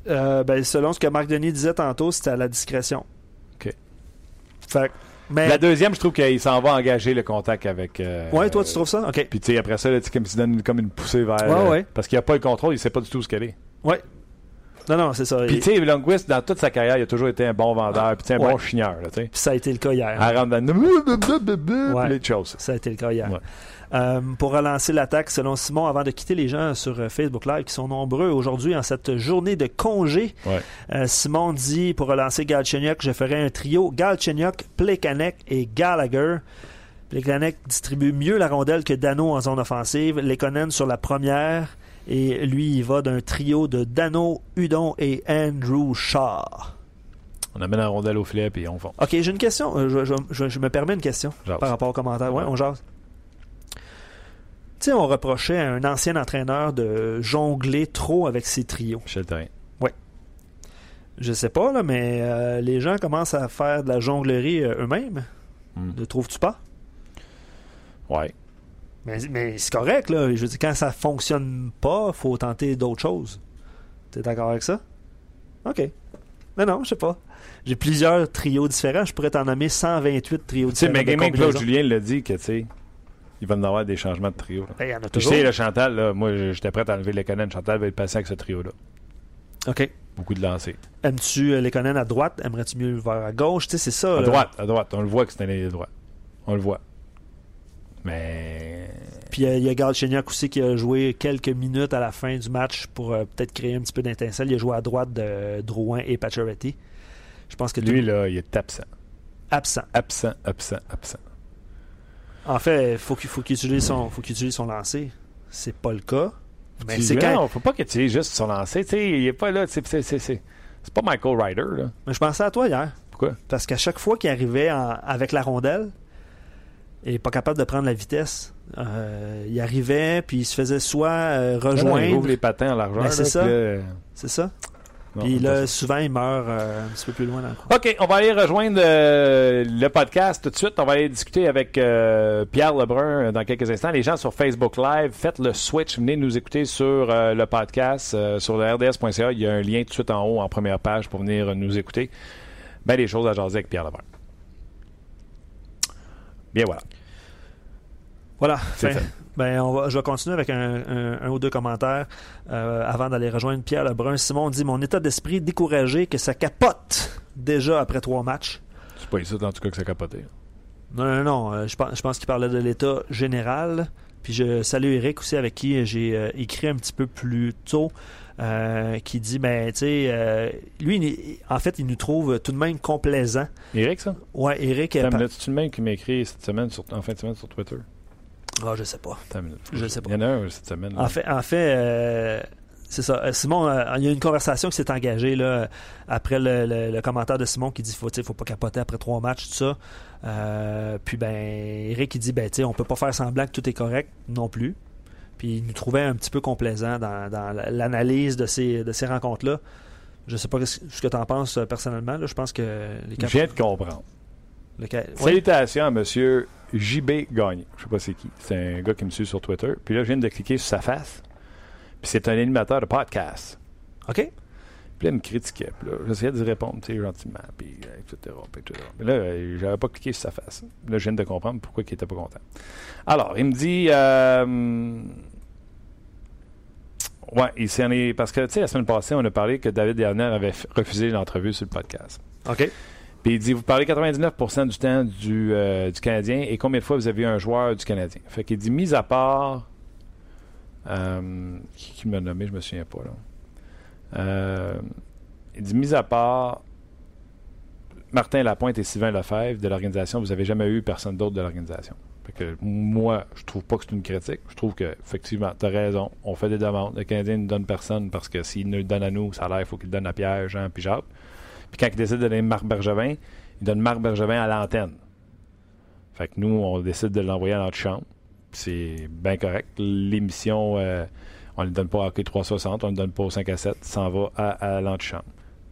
Euh, ben, selon ce que Marc Denis disait tantôt, c'était à la discrétion. OK. Fait que- mais, La deuxième, je trouve qu'il s'en va engager le contact avec. euh, ouais, toi, tu trouves ça? OK. Puis, tu sais, après ça, là, comme il se donne comme une poussée vers. Ouais, euh, ouais. Parce qu'il n'y a pas le contrôle, il sait pas du tout ce qu'elle est. Ouais. Non, non, c'est ça. Puis, tu sais, Longwist, dans toute sa carrière, il a toujours été un bon vendeur, puis tu sais, un Ouais. bon chigneur, là, puis ça a été le cas hier. Dans. Ouais. Puis les choses. Ça a été le cas hier. Ouais. Euh, pour relancer l'attaque, selon Simon, avant de quitter les gens sur euh, Facebook Live, qui sont nombreux aujourd'hui en cette journée de congé, Ouais. euh, Simon dit, pour relancer Galchenyuk, je ferai un trio Galchenyuk, Plekanec et Gallagher. Plekanec distribue mieux la rondelle que Dano en zone offensive. Lekonen sur la première. Et lui, il va d'un trio de Dano, Udon et Andrew Shaw. On amène la rondelle au filet, puis on fond. OK, j'ai une question. Euh, Je, je- je- je me permets une question Jase. par rapport aux commentaires. Ouais, on jase. Tu sais, on reprochait à un ancien entraîneur de jongler trop avec ses trios. Michel Therrien. Je sais pas, là, mais euh, les gens commencent à faire de la jonglerie euh, eux-mêmes. Hmm. Ne trouves-tu pas? Ouais. Mais, mais c'est correct, là. Je veux dire, quand ça fonctionne pas, faut tenter d'autres choses. T'es d'accord avec ça? OK. Non, non, je sais pas. J'ai plusieurs trios différents. Je pourrais t'en nommer 128 trios Tu sais, différents. mais même Claude. Julien l'a dit que, tu sais, Il va y en avoir des changements de trio. Ben, il y en a toujours. tu sais, le Chantal, là, moi, j'étais prêt à enlever les Conan. Chantal va être passé avec ce trio-là. OK. Beaucoup de lancers. Aimes-tu euh, les Conan à droite? Aimerais-tu mieux le voir à gauche? Tu sais, c'est ça. À là. droite, à droite. On le voit que c'est un ailier droit. On le voit. Mais. Puis euh, il y a Galchenyuk aussi qui a joué quelques minutes à la fin du match pour euh, peut-être créer un petit peu d'étincelle. Il a joué à droite de Drouin et Pacioretty. Je pense que Lui, tout- là, il est absent. absent. Absent, absent, absent. En fait, faut qu'il faut qu'il utilise son faut qu'il utilise son lancer. C'est pas le cas. Mais c'est quand Non, faut pas que tu aies juste son lancer. Tu sais, il est pas là. C'est pas Michael Ryder, là. Mais je pensais à toi hier. Pourquoi? Parce qu'à chaque fois qu'il arrivait en- avec la rondelle, il n'est pas capable de prendre la vitesse. Euh, il arrivait, puis il se faisait soit euh, non, il rejoindre. ouvre les patins en largeur. Ben, c'est ça. C'est ça? non, puis là, souvent, il meurt euh, un petit peu plus loin dans le coin. OK, on va aller rejoindre euh, le podcast tout de suite. On va aller discuter avec euh, Pierre Lebrun dans quelques instants. Les gens sur Facebook Live, faites le switch. Venez nous écouter sur le podcast, sur le rds.ca. Il y a un lien tout de suite en haut, en première page, pour venir nous écouter. Ben, des choses à jaser avec Pierre Lebrun. Bien, voilà. Voilà. Fin. Ben, on va, je vais continuer avec un, un- un ou deux commentaires euh, avant d'aller rejoindre Pierre Lebrun. Simon dit Mon état d'esprit découragé que ça capote déjà après trois matchs. C'est pas ici, en tout cas, que ça capoté. Non, non, non. euh, je pense, je pense qu'il parlait de l'état général. Puis je salue Eric aussi, avec qui j'ai euh, écrit un petit peu plus tôt, euh, qui dit, ben, tu sais, euh, lui, il- en fait, il nous trouve tout de même complaisant. Eric, ça? Ouais, Eric, euh, Attends par-. C'est-tu le même qui m'a écrit cette semaine, sur- en fin de semaine sur Twitter? Ah, je sais pas. Attends. Je sais pas. Il y en a un cette semaine. là. En fait, en fait euh, c'est ça. Euh, Simon, euh, il y a une conversation qui s'est engagée là, après le, le- le commentaire de Simon qui dit faut, faut pas capoter après trois matchs, tout ça. Euh, puis ben, Eric il dit ben, on peut pas faire semblant que tout est correct non plus. Puis il nous trouvait un petit peu complaisant dans, dans l'analyse de ces, de ces rencontres-là. Je sais pas ce que tu en penses personnellement. là. Je pense que les Je viens de comprendre. le ca- ouais. Salutations à monsieur JB Gagné. Je sais pas c'est qui. C'est un gars qui me suit sur Twitter. Puis là, je viens de cliquer sur sa face. Puis c'est un animateur de podcast. OK? Puis là, il me critiquait. Puis là, j'essayais de lui répondre, tu sais, gentiment. Puis euh, etc. Puis etc. Mais là, euh, j'avais pas cliqué sur sa face. Là, je viens de comprendre pourquoi il était pas content. Alors, il me dit. euh, Ouais, il s'en est. Parce que, tu sais, la semaine passée, on a parlé que David Dernier avait refusé l'entrevue sur le podcast. OK. Puis il dit, vous parlez 99% du temps du, euh, du Canadien et combien de fois vous avez eu un joueur du Canadien? Fait qu'il dit, mis à part... euh, qui, m'a nommé, je me souviens pas. Euh, il dit, mis à part Martin Lapointe et Sylvain Lefebvre de l'organisation, vous avez jamais eu personne d'autre de l'organisation. Que moi, je trouve pas que c'est une critique. Je trouve que, effectivement, tu as raison. On fait des demandes. Le Canadien ne donne personne parce que s'il le donne à nous, ça a l'air, il faut qu'il donne à Pierre, Jean, puis Jacques. Puis quand il décide de donner Marc Bergevin, il donne Marc Bergevin à l'antenne. Fait que nous, on décide de l'envoyer à notre chambre. C'est bien correct. L'émission, euh, on ne le donne pas à Hockey 360, on ne le donne pas au 5 à 7, ça s'en va à, à l'antichambre.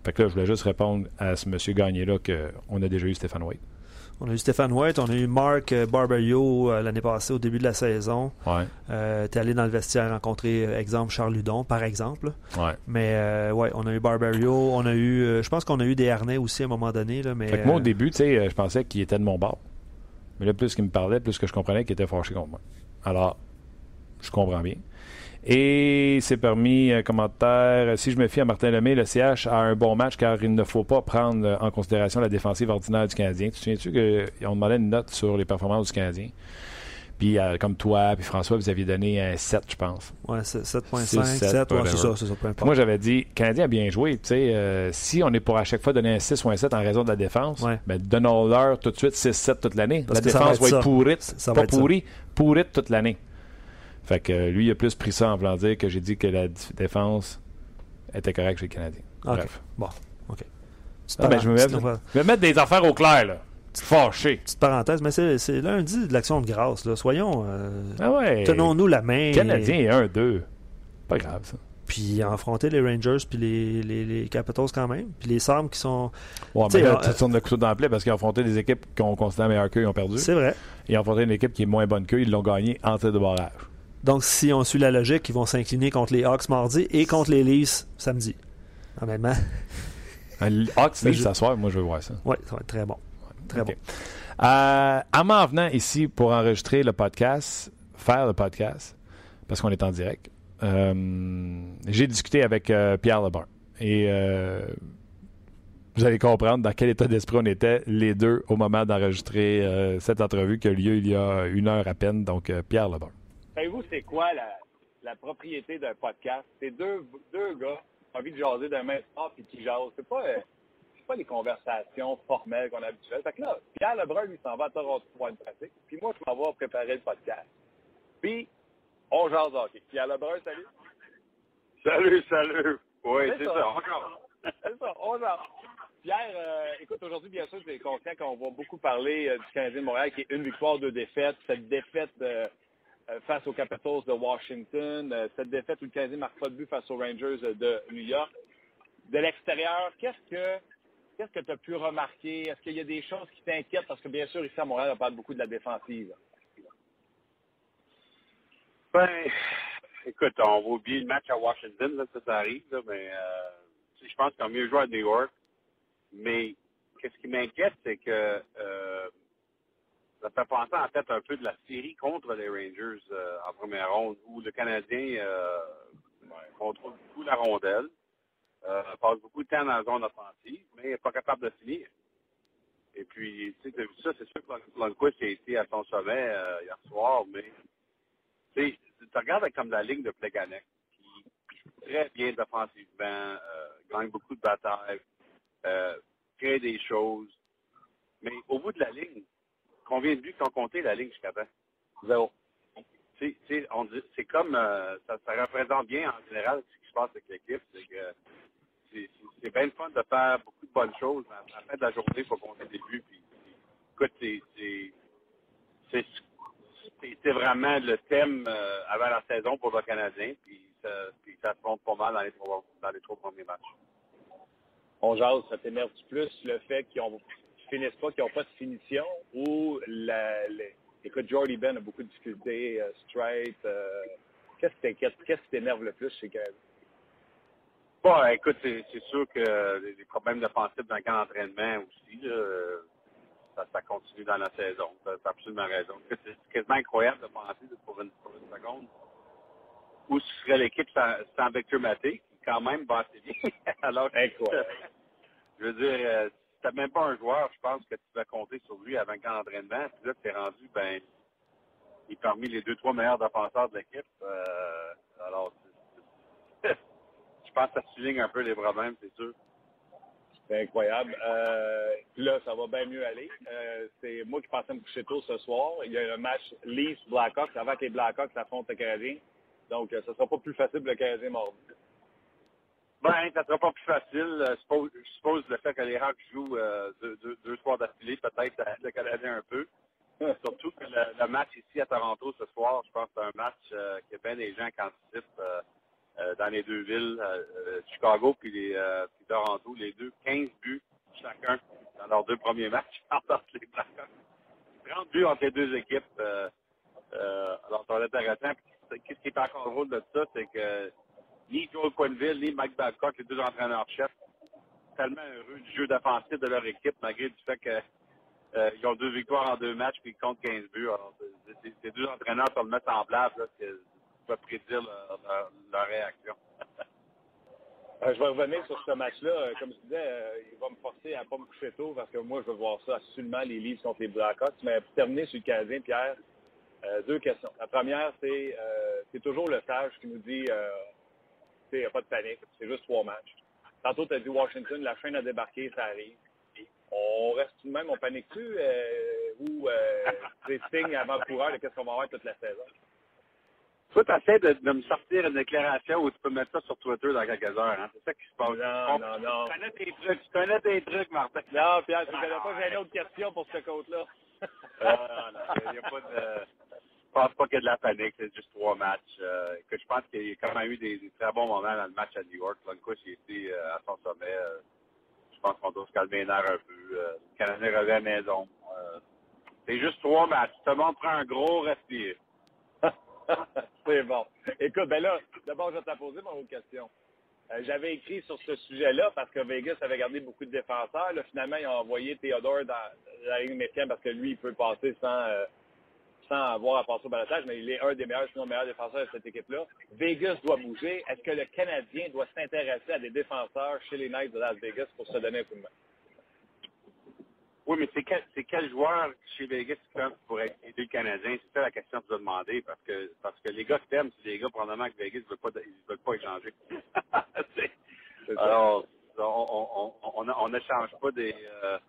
Fait que là, je voulais juste répondre à ce monsieur Gagné-là qu'on a déjà eu Stéphane White. On a eu Stéphane White, on a eu Marc euh, Barberio euh, l'année passée au début de la saison. Ouais, Euh, T'es allé dans le vestiaire rencontrer, exemple, Charles Ludon, par exemple. ouais. Mais euh, ouais, on a eu Barberio, on a eu, je pense qu'on a eu des harnais aussi à un moment donné. Là, mais, Fait que moi, au début, tu sais, je pensais qu'il était de mon bord. Mais là, plus qu'il me parlait, plus que je comprenais qu'il était fâché contre moi. Alors, je comprends bien. Et c'est permis, un commentaire. Si je me fie à Martin Lemay, le CH a un bon match car il ne faut pas prendre euh, en considération la défensive ordinaire du Canadien. Tu te souviens-tu qu'on demandait une note sur les performances du Canadien? Puis, euh, comme toi, puis François, vous aviez donné un 7, je pense. Ouais, c'est 7.5, Six, 7, sept, ouais, c'est ça, c'est ça, peu importe. Moi, j'avais dit, le Canadien a bien joué. Tu sais, euh, si on est pour à chaque fois donner un 6 ou un 7 en raison de la défense, Ouais. ben, donnons-leur tout de suite 6-7 toute l'année. La défense va être, pourrite. Pas pourrie, pourrite toute l'année. Fait que lui, il a plus pris ça en voulant dire que j'ai dit que la défense était correcte chez le Canadien. Ok. Bref. Petite, Ah, ben, je me mets- Je vais mettre des affaires au clair, là. Fâché. petite parenthèse, mais c'est lundi de l'action de grâce. Là. Soyons, euh, Ah ouais. tenons-nous la main. Canadien est 1-2. Pas grave, ça. Puis affronter les Rangers puis les, les, les Capitals quand même. Puis les Sabres qui sont. Ouais, mais là, tu tournes le couteau dans la plaie parce qu'ils ont affronté des équipes qu'on considère meilleures qu'eux, ils ont perdu. C'est vrai. Ils ont affronté une équipe qui est moins bonne qu'eux, ils l'ont gagné en tir de barrage. Donc, si on suit la logique, ils vont s'incliner contre les Hawks mardi et contre les Leafs samedi. Honnêtement, Un Hawks Mais Leafs ce soir, moi je veux voir ça. oui, ça va être très bon. Très Ok. bon. Euh, en m'en venant ici pour enregistrer le podcast, faire le podcast, parce qu'on est en direct, euh, j'ai discuté avec euh, Pierre Lebrun. Et euh, vous allez comprendre dans quel état d'esprit on était les deux au moment d'enregistrer euh, cette entrevue qui a lieu il y a une heure à peine. Donc, euh, Pierre Lebrun. Savez-vous, c'est quoi la, la propriété d'un podcast? C'est deux, deux gars qui ont envie de jaser d'un même sport puis qui jasent. C'est pas, euh, pas les conversations formelles qu'on a habituelles. Fait que là, Pierre Lebrun, lui, s'en va à Toronto pour une pratique. Puis moi, je m'en vais préparer le podcast. Puis, on jase hockey. Pierre Lebrun, salut. Salut, salut. Oui, C'est ça. C'est ça, on jase. Pierre, euh, écoute, aujourd'hui, bien sûr, tu es conscient qu'on va beaucoup parler euh, du Canadien de Montréal, qui est une victoire, deux défaites. Cette défaite euh, face aux Capitals de Washington, cette défaite où le Canadien ne marque pas de but face aux Rangers de New York. De l'extérieur, qu'est-ce que qu'est-ce que tu as pu remarquer? Est-ce qu'il y a des choses qui t'inquiètent? Parce que bien sûr, ici à Montréal, on parle beaucoup de la défensive. Ben, écoute, on va oublier le match à Washington, là, ça, ça arrive, là, mais euh, je pense qu'on a mieux joué à New York. Mais qu'est-ce qui m'inquiète, c'est que euh, ça fait penser en fait un peu de la série contre les Rangers euh, en première ronde, où le Canadien euh, contrôle beaucoup la rondelle, passe beaucoup de temps dans la zone offensive, mais n'est pas capable de finir. Et puis, tu sais, ça, c'est sûr que Lundqvist a été à son sommet euh, hier soir, mais tu sais, tu regardes comme la ligne de Plekanec, qui joue très bien défensivement, euh, gagne beaucoup de batailles, euh, crée des choses. Mais au bout de la ligne, combien de buts qui ont compté la ligne jusqu'à temps? Zéro. Tu sais, on dit- c'est comme, euh, ça, ça représente bien en général ce qui se passe avec l'équipe, c'est que c'est- bien le fun de faire beaucoup de bonnes choses, mais à la fin de la journée, il faut compter des buts. Puis, écoute, c'était vraiment le thème euh, avant la saison pour le Canadien, puis ça, puis ça se compte pas mal dans les trois, dans les trois premiers matchs. on jase, ça t'énerve-tu plus le fait qu'ils qu'ils finissent pas, qu'ils n'ont pas de finition ou la, la- écoute, Jordy Ben a beaucoup de difficultés, euh, straight, euh, qu'est-ce qui t'inquiète, qu'est-ce t'énerve le plus chez Canadien? Bon, écoute, c'est c'est sûr que les les problèmes défensifs dans le camp d'entraînement aussi, là, euh, ça, ça continue dans la saison. Tu as absolument raison. C'est quasiment incroyable de penser pour, une, pour une seconde où serait l'équipe sans, sans Victor Maté, qui quand même va assez bien. Alors, Incroyable. je veux dire, euh, si t'as même pas un joueur, je pense que tu vas compter sur lui avant camp d'entraînement. Puis là, tu es rendu, ben, il est parmi les deux, trois meilleurs défenseurs de l'équipe. Euh, alors, pense que ça souligne un peu les problèmes, c'est sûr. C'est incroyable. Euh, puis là, ça va bien mieux aller. Euh, c'est moi qui pensais me coucher tôt ce soir. Il y a un match Leafs Blackhawks avant que les Blackhawks affrontent le Canadien. Donc, euh, ce sera pas plus facile pour le Canadien mardi. Ben, ça sera pas plus facile. Euh, suppose- Je suppose le fait que les Hawks jouent deux, deux, deux soirs d'affilée, peut-être ça aide le Canadien un peu. Surtout que le, le match ici à Toronto ce soir, je pense que c'est un match que bien des gens qui anticipent euh, dans les deux villes, euh, euh, Chicago puis, les, Toronto, les deux, 15 buts chacun dans leurs deux premiers matchs entre les Blackhawks. 30 buts entre les deux équipes. Alors, ça va être intéressant. Qu'est-ce qui est encore drôle de ça, c'est que ni Joel Quenneville, ni Mike Babcock, les deux entraîneurs-chefs, tellement heureux du jeu défensif de leur équipe, malgré du fait que euh, ils ont deux victoires en deux matchs puis ils comptent 15 buts. Alors, ces deux entraîneurs sont le mettre en là, peux prédire leur, leur- réaction. Euh, je vais revenir sur ce match-là. Euh, comme je disais, euh, il va me forcer à pas me coucher tôt parce que moi, je veux voir ça absolument, les Leafs contre les Blackhawks. Mais pour terminer sur le Canadien, Pierre, deux questions. La première, c'est toujours le sage qui nous dit il n'y a pas de panique, c'est juste trois matchs. Tantôt, tu as dit Washington, la chaîne a débarqué, ça arrive. On reste tout de même, on panique-tu ou c'est signe avant-coureur de qu'est-ce qu'on va avoir toute la saison? Toi, tu essaies de, de me sortir une déclaration où tu peux mettre ça sur Twitter dans quelques heures. Hein? C'est ça qui se passe. Non, non, non. Tu connais tes trucs, tu connais tes trucs, Martin. Non, Pierre, je ne connais pas, j'ai une autre question pour ce compte-là. Euh, non, y a pas de, je pense pas qu'il y a de la panique, c'est juste trois matchs. Euh, que je pense qu'il y a quand même eu des, des très bons moments dans le match à New York. Lundqvist, il était euh, à son sommet. Euh, je pense qu'on doit se calmer les nerfs un peu. Euh, le Canadien revient à la maison. Euh, c'est juste trois matchs. Tout le monde prend un gros respire. c'est bon. Écoute, ben là, d'abord, je vais te poser mon autre question. Euh, J'avais écrit sur ce sujet-là parce que Vegas avait gardé beaucoup de défenseurs. Là, finalement, ils ont envoyé Theodore dans la Ligue américaine parce que lui, il peut passer sans, euh, sans avoir à passer au balotage, mais il est un des meilleurs, sinon le meilleur défenseur de cette équipe-là. Vegas doit bouger. Est-ce que le Canadien doit s'intéresser à des défenseurs chez les Knights de Las Vegas pour se donner un coup de main? Oui, mais c'est quel, c'est quel joueur chez Vegas qui pour aider le Canadien? C'est ça la question que tu dois demander parce que, parce que les gars qui t'aiment, c'est des gars probablement que Vegas ne veut pas, ils veulent pas échanger. C'est- Alors, on, on, on, on, on n'échange pas des, euh,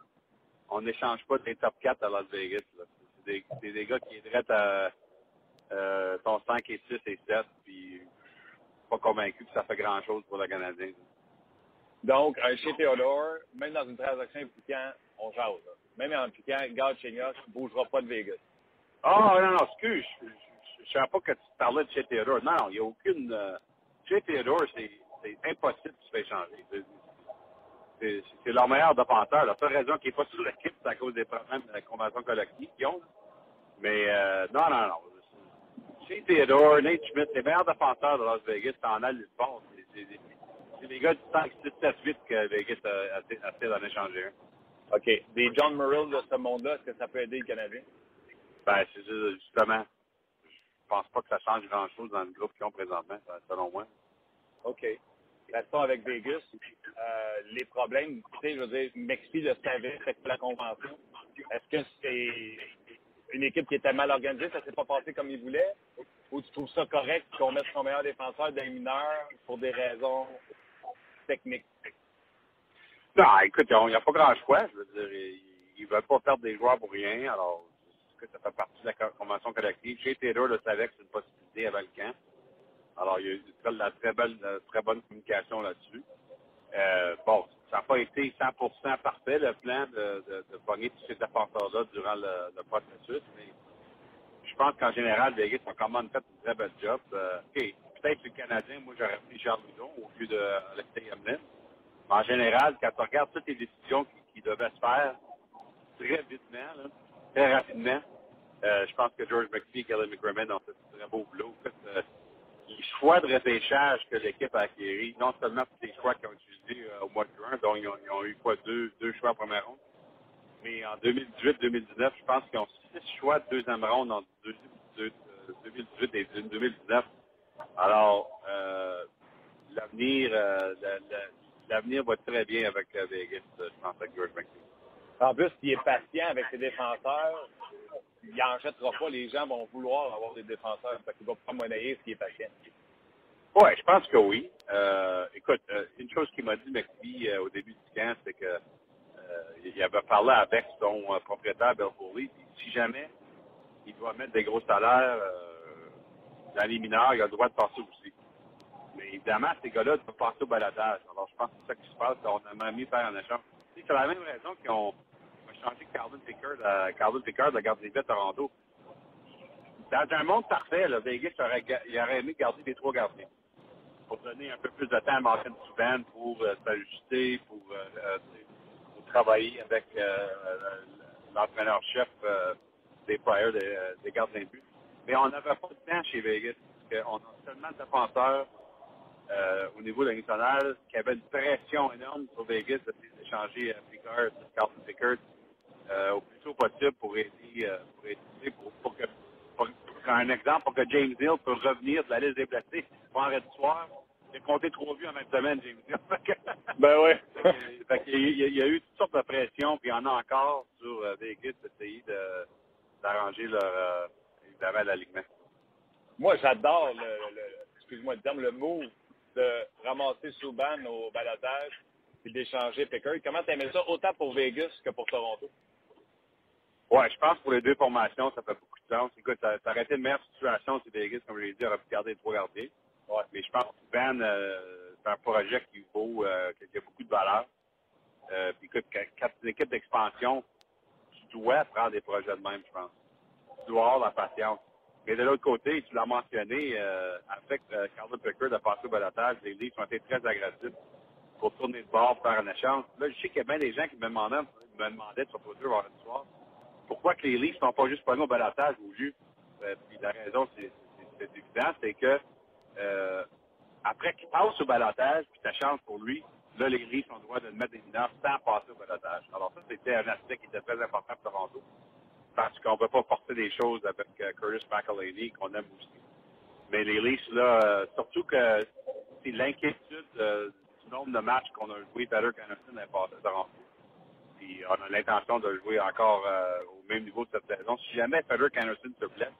on n'échange pas des top 4 à Las Vegas. là. C'est des, c'est des gars qui aideraient à euh, ton 5 et 6 et 7, puis je suis pas convaincu que ça fait grand-chose pour le Canadien. Donc, un chez Theodore, même dans une transaction impliquant, on jase. là. Même en impliquant Gard Chignos, ne bougera pas de Vegas. Ah, non, non, excuse. Je ne savais pas que tu parlais de chez Theodore. Non, il n'y a aucune. Euh, chez Theodore, c'est impossible de se faire changer. C'est- leur meilleur défenseur. La seule raison qu'il n'est pas sur l'équipe, c'est à cause des problèmes de la convention collective ont. Mais euh, non, non, non. Chez Theodore, Nate Schmidt, les meilleurs défenseurs de Las Vegas, t'en as le sport. C'est- des- gars du 5, 6, 7, 8 que Vegas a, a, a d'en échanger un. OK. Des John Murrell de ce monde-là, est-ce que ça peut aider le Canadien? Ben, c'est ju- justement. Je pense pas que ça change grand-chose dans le groupe qu'ils ont présentement, selon moi. OK. Restons avec Vegas. Euh, les problèmes, tu sais, je veux dire, Mexi le savait, c'est la convention. Est-ce que c'est une équipe qui était mal organisée, ça s'est pas passé comme il voulait? Ou tu trouves ça correct qu'on mette son meilleur défenseur d'un mineur pour des raisons techniques? Non, écoute, il n'y a pas grand choix. Je veux dire, ils ne veulent pas perdre des joueurs pour rien. Alors, que ça fait partie de la co- convention collective? Chez Taylor le savait que c'est une possibilité avec le camp. Alors, il y a eu de la très belle, très bonne communication là-dessus. Euh, bon, ça n'a pas été 100% parfait, le plan de, de, pogner tous ces défenseurs-là durant le, processus, mais je pense qu'en général, Vegas ont quand même fait une très belle job. Euh, OK, peut-être que le Canadien, moi, j'aurais pris Charles Boudon au lieu de Alexei Hamlin. En général, quand on regarde toutes les décisions qui, devaient se faire très vitement, là, très rapidement, euh, je pense que George McPhee et Kelly McCrimmon ont fait un très beau boulot. Euh, les choix de repêchage que l'équipe a acquéris, non seulement tous les choix qu'ils ont utilisés euh, au mois de juin, dont ils ont, eu quoi, deux, choix en première ronde, mais en 2018-2019, je pense qu'ils ont six choix de deuxième ronde en deux- deux- euh, 2018 et 2019. Alors, l'avenir la- la- l'avenir va très bien avec euh, Vegas, euh, je pense, avec George McPhee. En plus, il est patient avec ses défenseurs. Il n'en jettera pas. Les gens vont vouloir avoir des défenseurs. Fait qu'il va pas monnayer s'il est patient. Oui, je pense que oui. Euh, écoute, une chose qu'il m'a dit McPhee au début du camp, c'est que euh, il avait parlé avec son propriétaire Bill Foley, si jamais il doit mettre des gros salaires dans les mineurs, il a le droit de passer aussi. Mais évidemment, ces gars-là doivent passer au baladage. Alors, je pense que c'est ça qui se passe. On a même mis faire un échange. C'est la même raison qu'ils ont, changé Carlin Pickard, à, Carlin Pickard de gardien de but à Toronto. Dans un monde parfait, Vegas aurait, il aurait aimé garder les trois gardiens pour donner un peu plus de temps à Martin Subban pour euh, s'ajuster, pour, euh, euh, pour travailler avec euh, euh, l'entraîneur-chef euh, des Flyers, des, euh, des gardiens de but. Mais on n'avait pas de temps chez Vegas, parce qu'on a tellement de défenseurs euh, au niveau de nationale qu'il y avait une pression énorme sur Vegas d'échanger euh, Pickard, Carlton Pickard, euh, au plus tôt possible pour aider, euh, pour, aider pour, pour que, pour, pour un exemple, pour que James Hill peut revenir de la liste des blessés vendredi soir. J'ai compté trois vues en même semaine, James Hill. Ben ouais. Fait qu'il y, a- il y a eu toutes sortes de pressions, puis il y en a encore sur Vegas d'essayer de- d'arranger leur, évidemment, l'alignement. Moi, j'adore le, le- excuse-moi le terme, le move de ramasser Souban au balotage et d'échanger Pickard. Comment t'aimais ça autant pour Vegas que pour Toronto? Ouais, je pense que pour les deux formations, ça fait beaucoup de sens. Écoute, ça, aurait été une meilleure situation si Vegas, comme je l'ai dit, aurait pu garder les trois gardiens. Ouais. Mais je pense que Van, euh, c'est un projet qui vaut, euh, qui a beaucoup de valeur. Euh, puis écoute, quand, tu es une équipe d'expansion, tu dois prendre des projets de même, je pense. Tu dois avoir la patience. Mais de l'autre côté, tu l'as mentionné, euh, avec euh, Carlos de passer au balotage, les livres ont été très agressifs pour tourner de bord, faire un échange. Là, je sais qu'il y a bien des gens qui me demandaient, me demandaient sur Twitter vendredi soir, pourquoi que les livres ne sont pas juste pognés au balotage au jus? Euh, puis la raison, c'est évident, c'est que euh, après qu'il passe au balotage, puis ta chance pour lui, là, les Leafs ont le droit de le mettre des mineurs sans passer au balotage. Alors ça, c'était un aspect qui était très important pour Toronto. Parce qu'on ne peut pas porter des choses avec euh, Curtis McElhaney, qu'on aime aussi. Mais les Leafs, là, euh, surtout que c'est l'inquiétude euh, du nombre de matchs qu'on a joué Better qu'Anderson est passé à Toronto. Puis on a l'intention de jouer encore au même niveau de cette saison. Si jamais Federer Anderson se blesse,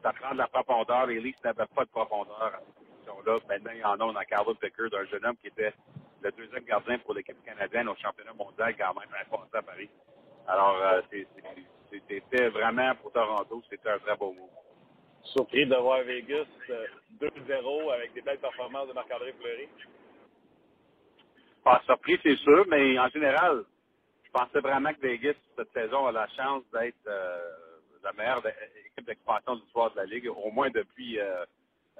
ça prend de la profondeur. Les Leafs n'avaient pas de profondeur à cette position-là. Maintenant, il y en a dans Carlo Pickard, un jeune homme qui était le deuxième gardien pour l'équipe canadienne au championnat mondial quand même, à Paris. Alors, c'est- c'était vraiment pour Toronto, c'était un très beau mot. Surpris de voir Vegas euh, 2-0 avec des belles performances de Marc-André Fleury. Pas surpris, c'est sûr, mais en général, je pensais vraiment que Vegas, cette saison, a la chance d'être euh, la meilleure équipe d'expansion de l'histoire de la Ligue, au moins depuis euh,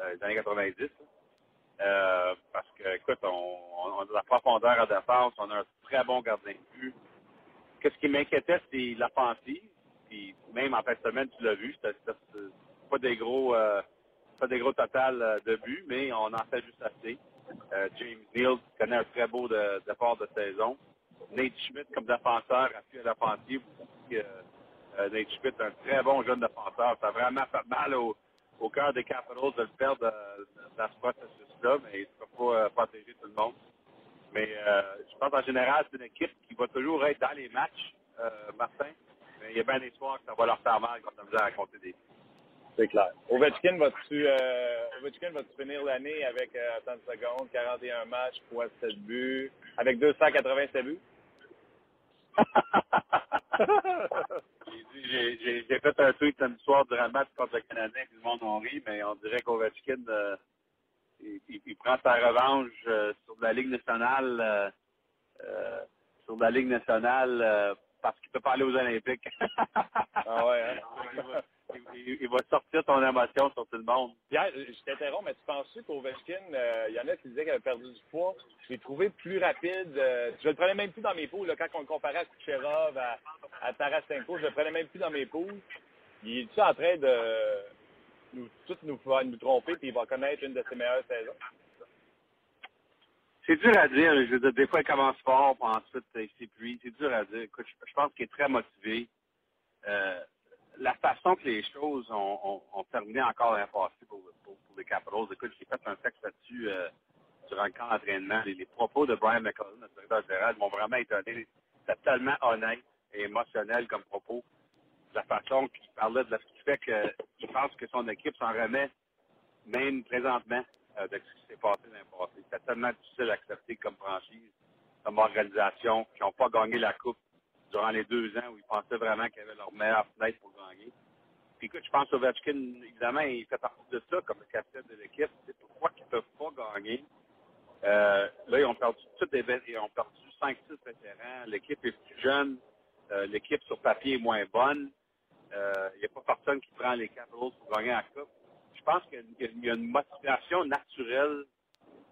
euh, les années 90. Euh, parce que, écoute, on, on a de la profondeur à défense, on a un très bon gardien de but. Qu'est-ce qui m'inquiétait, c'est l'offensive. Même en fin de semaine, tu l'as vu, c'était pas des gros euh, pas des gros total euh, de buts, mais on en fait juste assez. Euh, James Neal connaît un très beau départ de saison. Nate Schmidt comme défenseur, appui à l'offensive. Euh, Nate Schmidt, un très bon jeune défenseur. Ça a vraiment fait mal au, cœur des Capitals de le perdre dans ce processus-là, mais il ne peut pas protéger tout le monde. Mais je pense en général, c'est une équipe qui va toujours être dans les matchs, Martin. Mais il y a bien des soirs que ça va leur faire mal quand on a à compter des C'est clair. Ovechkin, vas-tu euh, Ovechkin, vas-tu finir l'année avec euh, 30 secondes, 41 matchs, 7 buts, avec 287 buts? J'ai fait un tweet samedi soir durant le match contre le Canadien, puis le monde en rit, mais on dirait qu'Ovechkin, euh, il, il- il prend sa revanche euh, sur de la Ligue nationale, euh, sur la Ligue nationale, parce qu'il peut pas aller aux Olympiques. Ah ouais, hein? il, va, il- il va sortir son émotion sur tout le monde. Pierre, je t'interromps, mais tu penses-tu qu'Ovechkin, euh, il y en a qui disaient qu'il avait perdu du poids? Je l'ai trouvé plus rapide. euh, je le prenais même plus dans mes poules. là, quand on le comparait à Kucherov, à, à Tarasenko, je le prenais même plus dans mes poules. Il est-tu en train de nous, tous nous, faire- nous tromper puis il va connaître une de ses meilleures saisons? C'est dur à dire. Je veux dire, des fois, il commence fort, puis ensuite, il s'épuise. C'est dur à dire. Écoute, je, pense qu'il est très motivé. Euh, la façon que les choses ont, terminé encore l'an passé pour, les Capitals, écoute, j'ai fait un texte là-dessus euh, durant le camp d'entraînement. Les, les propos de Brian McCollum, notre directeur général, m'ont vraiment étonné. C'était tellement honnête et émotionnel comme propos. La façon qu'il parlait de ce qui fait qu'il pense que son équipe s'en remet, même présentement, euh, de ce qui s'est passé. C'était tellement difficile à accepter comme franchise, comme organisation, qui n'ont pas gagné la Coupe durant les deux ans où ils pensaient vraiment qu'ils avaient leur meilleure fenêtre pour gagner. Puis écoute, je pense qu'Ovechkin, évidemment, il fait partie de ça comme le capitaine de l'équipe. C'est pourquoi ils ne peuvent pas gagner? Euh, là, ils ont perdu toutes les vé- ils ont perdu 5-6 vétérans. L'équipe est plus jeune. Euh, L'équipe sur papier est moins bonne. Euh, Il n'y a pas personne qui prend les Capitals pour gagner la Coupe. Je pense qu'il y a- une motivation naturelle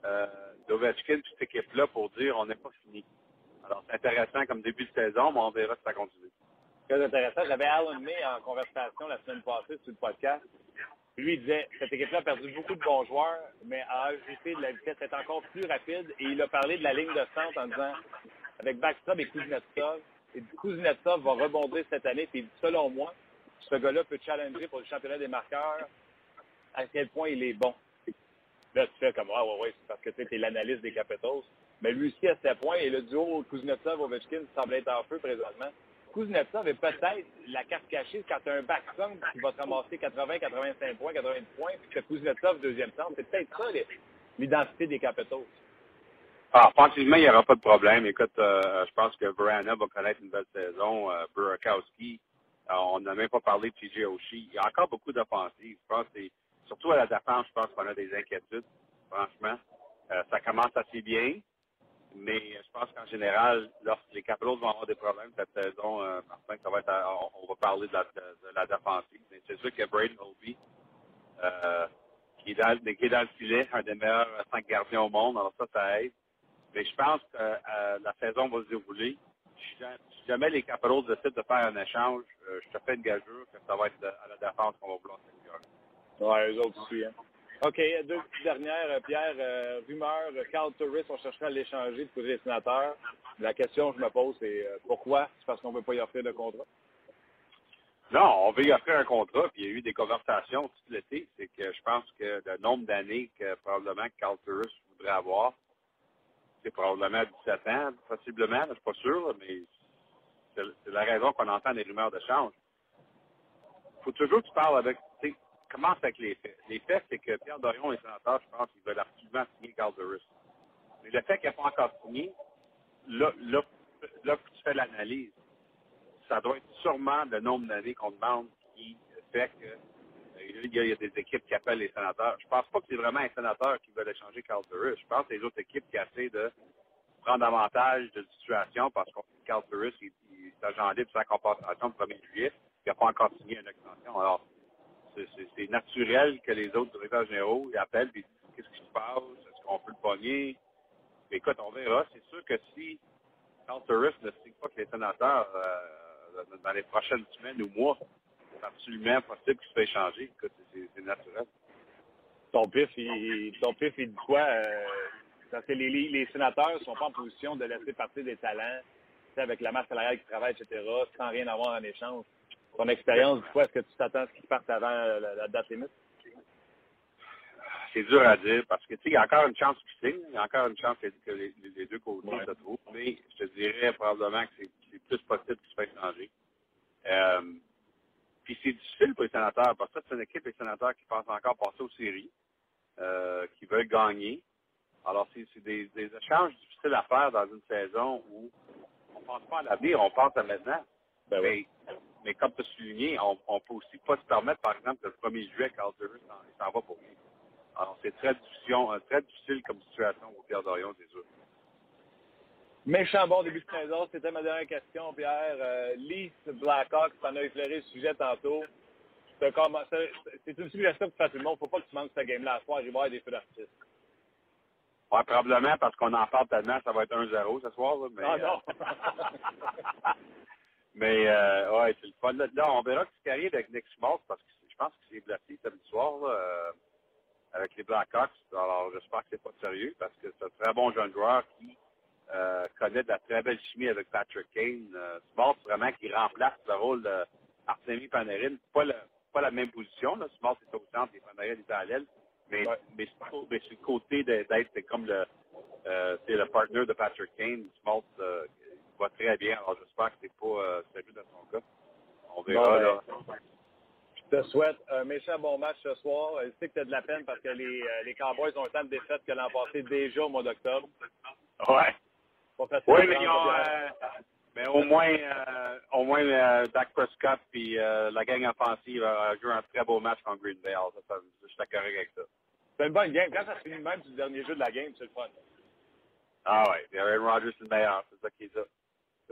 euh, d'Ovechkin, cette équipe-là, pour dire on n'est pas fini. Alors, c'est intéressant comme début de saison, mais on verra si ça continue. Très intéressant. J'avais Alan May en conversation la semaine passée sur le podcast. Lui, il disait cette équipe-là a perdu beaucoup de bons joueurs, mais a ajouté de la vitesse, est encore plus rapide. Et il a parlé de la ligne de centre en disant avec Backstrom et Kuznetsov, et Kuznetsov va rebondir cette année. Puis selon moi, ce gars-là peut challenger pour le championnat des marqueurs à quel point il est bon. Là, tu fais comme, ah ouais, ouais, c'est parce que tu es l'analyste des Capitals. Mais lui aussi, à ce point, et le duo Kuznetsov-Ovechkin semble être en feu présentement. Kuznetsov est peut-être la carte cachée quand tu as un backstrom qui va te ramasser 80, 85 points, 90 points, puis que Kuznetsov deuxième centre. C'est peut-être ça l'identité des Capitals. Ah, offensivement, il n'y aura pas de problème. Écoute, euh, je pense que Verana va connaître une belle saison. Euh, Burakowski, euh, on n'a même pas parlé de TJ Oshie. Il y a encore beaucoup d'offensives. Je pense que surtout à la défense, je pense qu'on a des inquiétudes, franchement. Euh, ça commence assez bien, mais je pense qu'en général, lorsque les Capitals vont avoir des problèmes cette saison, euh, ça va être on, va parler de la, de, de la défensive. Mais c'est sûr que Braden Holby, euh, qui, est dans, qui est dans le filet, un des meilleurs cinq gardiens au monde, alors ça, ça aide. Mais je pense que la saison va se dérouler. Si ja- si jamais les Capitals décident de faire un échange, je te fais une gageure que ça va être à la défense qu'on va vouloir s'améliorer. Ouais, eux autres aussi. Hein. OK, deux petites dernières. Euh, Pierre, euh, rumeur, Carl Turris, on chercherait à l'échanger du côté des sénateurs. La question que je me pose, c'est euh, pourquoi? C'est parce qu'on ne veut pas y offrir de contrat? Non, on veut y offrir un contrat, puis il y a eu des conversations tout l'été. C'est que je pense que le nombre d'années que probablement Carl Turris voudrait avoir, c'est probablement 17 ans, possiblement, je suis pas sûr, mais c'est la raison qu'on entend des rumeurs de change. faut toujours que tu parles avec, commence avec les faits. Les faits, c'est que Pierre Dorion et les sénateurs, je pense qu'ils veulent absolument signer Carl Turris. Mais le fait qu'il n'a pas encore signé, là, là, là, tu fais l'analyse, ça doit être sûrement le nombre d'années qu'on demande qui fait que euh, il y, a, des équipes qui appellent les sénateurs. Je pense pas que c'est vraiment un sénateur qui veut échanger Carl Turris. Je pense que c'est les autres équipes qui essaient de prendre avantage de la situation parce que Carl Turris, il, il est agent libre sa compensation le 1er juillet. Il n'a pas encore signé une extension. Alors, c'est- naturel que les autres directeurs généraux appellent et disent qu'est-ce qui se passe, est-ce qu'on peut le pogner? Mais écoute, on verra. C'est sûr que si Carl Turris ne signe pas que les sénateurs euh, dans les prochaines semaines ou mois, c'est absolument possible qu'il se fait échanger. Écoute, c'est naturel. Ton pif, il, ton pif, dit quoi? euh, les, les sénateurs sont pas en position de laisser partir des talents, avec la masse salariale qui travaille, etc., sans rien avoir en échange. Ton expérience, dit quoi? Est-ce que tu t'attends à ce qu'ils partent avant euh, la, la date limite? C'est dur à dire parce que tu sais, il y a encore une chance qu'il signe, il y a encore une chance que, les, les deux côtés Ouais. se trouvent, mais je te dirais probablement que c'est plus possible qu'il se fait échanger. Euh, puis c'est difficile pour les sénateurs parce que c'est une équipe des sénateurs qui pensent encore passer aux séries, euh, qui veulent gagner. Alors c'est des, des échanges difficiles à faire dans une saison où on pense pas à l'avenir, on pense à maintenant. Ben mais, mais comme tu as souligné, on, on peut aussi pas se permettre, par exemple, que le 1er juillet, Carl s'en il va pour lui. Alors, c'est très difficile, euh, très difficile comme situation au Pierre Dorion, c'est sûr. Méchant bon début de saison, c'était ma dernière question, Pierre. Euh, Leafs Blackhawks, t'en as effleuré le sujet tantôt. C'est une suggestion que tu fais tout le monde. Faut pas que tu manques cette game-là à soir. Il va y avoir des feux d'artifice. Ouais, probablement parce qu'on en parle tellement, ça va être 1-0 ce soir. Là, mais, Ah non! mais euh, ouais, c'est le fun. Là, Là, on verra ce qui arrive avec Nick Schmaltz parce que je pense que c'est blessé samedi soir là, euh, avec les Blackhawks. Alors, j'espère que c'est pas sérieux parce que c'est un très bon jeune joueur qui euh, connaît de la très belle chimie avec Patrick Kane. Euh, Schmaltz, vraiment, qui remplace le rôle d'Artemi Panarin. Pas, le, pas la même position. Là. Schmaltz est au centre et Panarin est à l'aile. Mais, mais, mais c'est le côté de- d'être comme le, euh, c'est le partner de Patrick Kane. Schmaltz euh, va très bien. Alors, j'espère que c'est pas euh, sérieux dans son cas. On verra. Bon, là. Je te souhaite un méchant bon match ce soir. Je sais que tu as de la peine parce que les, euh, les Cowboys ont autant de défaites que l'an passé déjà au mois d'octobre. Ouais. Oui, de mais, ils ont, euh, mais au moins, euh, au moins euh, Dak Prescott euh, la gang offensive a joué un très beau match contre Green Bay. Alors, ça, ça, je suis d'accord avec ça. C'est une bonne game. Quand ça se finit même le dernier jeu de la game, c'est le fun. Ah ouais, puis Aaron Rodgers c'est le meilleur, c'est ça qui est ça.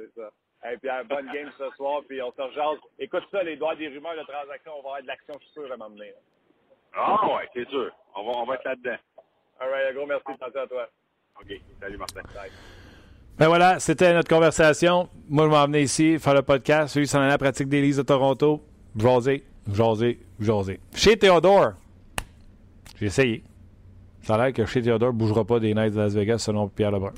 C'est ça. Hey Pierre, bonne game ce soir, puis on se rejase. Écoute ça, les doigts des rumeurs de transaction, on va avoir de l'action, je suis sûr, à m'emmener. Ah ouais, c'est sûr. On va, on va être là-dedans. All right, un gros merci, attention à toi. OK, salut Martin. Ben voilà, c'était notre conversation. Moi, je m'en venais ici, faire le podcast. Celui s'en allait à la pratique des Leafs de Toronto. Jaser, jaser, jaser. Chez Théodore, j'ai essayé. Ça a l'air que chez Théodore ne bougera pas des Knights de Las Vegas selon Pierre Lebrun.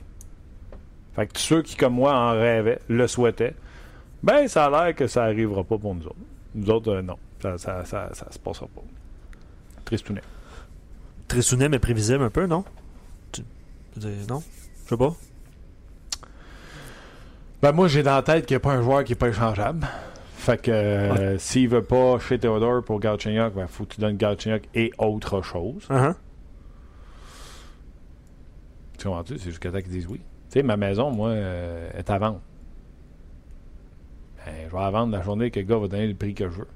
Fait que ceux qui, comme moi, en rêvaient, le souhaitaient, ben, ça a l'air que ça n'arrivera pas pour nous autres. Nous autres, euh, non. Ça, ça, ça, ça se passera pas. Tristounet. Tristounet, mais prévisible un peu, non? Tu- Non? Je sais pas. Ben moi, j'ai dans la tête qu'il n'y a pas un joueur qui n'est pas échangeable. Fait que euh, s'il veut pas chez Theodore pour Galchenyuk, ben faut que tu donnes Galchenyuk et autre chose. Uh-huh. Tu comprends-tu? C'est jusqu'à temps qu'ils disent oui. Tu sais, ma maison, moi, euh, est à vendre. Ben, je vais la vendre la journée que le gars va donner le prix que je veux.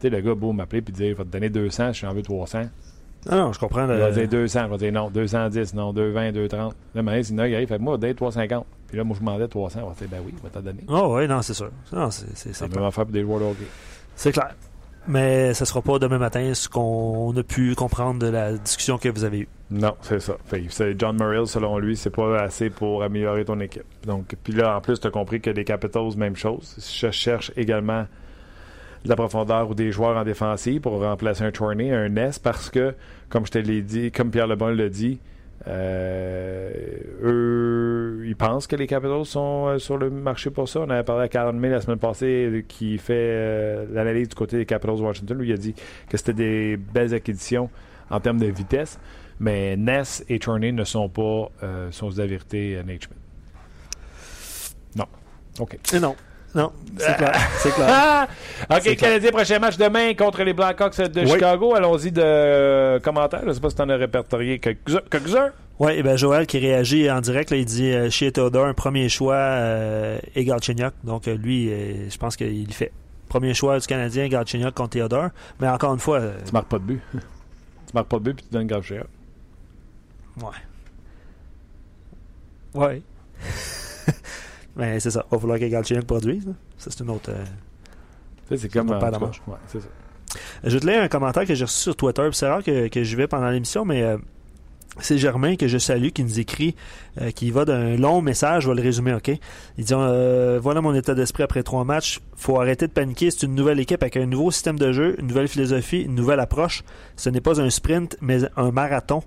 Tu sais, le gars, beau m'appeler et dire, il va te donner 200, je j'en veux 300. Ah non, je comprends. Il le- va dire 200, je vais dire non, 210, non, 220, 230. Là, maintenant, sinon, il arrive, fait moi, donne 350. Puis là, moi, je demandais 300. On va dire, ben oui, il va t'en donner. Oh, oui, non, c'est sûr. Non, c'est, la même affaire pour des joueurs de hockey. C'est clair. Mais ce sera pas demain matin ce qu'on a pu comprendre de la discussion que vous avez eue. Non, c'est ça. John Murray, selon lui, c'est pas assez pour améliorer ton équipe. Donc, puis là, en plus, tu as compris que les Capitals, même chose. Je cherche également de la profondeur ou des joueurs en défensive pour remplacer un Tourney, un Ness, parce que, comme je te l'ai dit, comme Pierre Lebon l'a dit, euh, eux, ils pensent que les Capitals sont euh, sur le marché pour ça. On avait parlé à Karen May la semaine passée euh, qui fait l'analyse du côté des Capitals Washington. Lui, il a dit que c'était des belles acquisitions en termes de vitesse. Mais Ness et Tourney ne sont pas, sont la vérité, Nate. Non. OK. Et non. Non, c'est clair. C'est clair. Ah! OK, C'est clair. Canadien, prochain match demain contre les Blackhawks de Oui. Chicago. Allons-y de euh, commentaires. Je ne sais pas si tu en as répertorié quelques-uns. Oui, et ben Joël qui réagit en direct, là, il dit euh, chez Theodore, un premier choix euh, et Galchenyuk. Donc euh, lui, euh, je pense qu'il fait. Premier choix du Canadien, Galchenyuk contre Theodore. Mais encore une fois, euh, Tu marques pas de but. tu marques pas de but puis tu donnes grave cher. ouais. Ouais. Mais c'est ça. Il va falloir que Galchenyuk produise. là. Ça, c'est une autre. euh, c'est comme. ouais, c'est ça. Je vais te lire un commentaire que j'ai reçu sur Twitter. C'est rare que, que j'y vais pendant l'émission, mais euh, c'est Germain que je salue qui nous écrit, euh, qui va d'un long message. Je vais le résumer, OK? Il dit euh, Voilà mon état d'esprit après trois matchs. faut arrêter de paniquer. C'est une nouvelle équipe avec un nouveau système de jeu, une nouvelle philosophie, une nouvelle approche. Ce n'est pas un sprint, mais un marathon.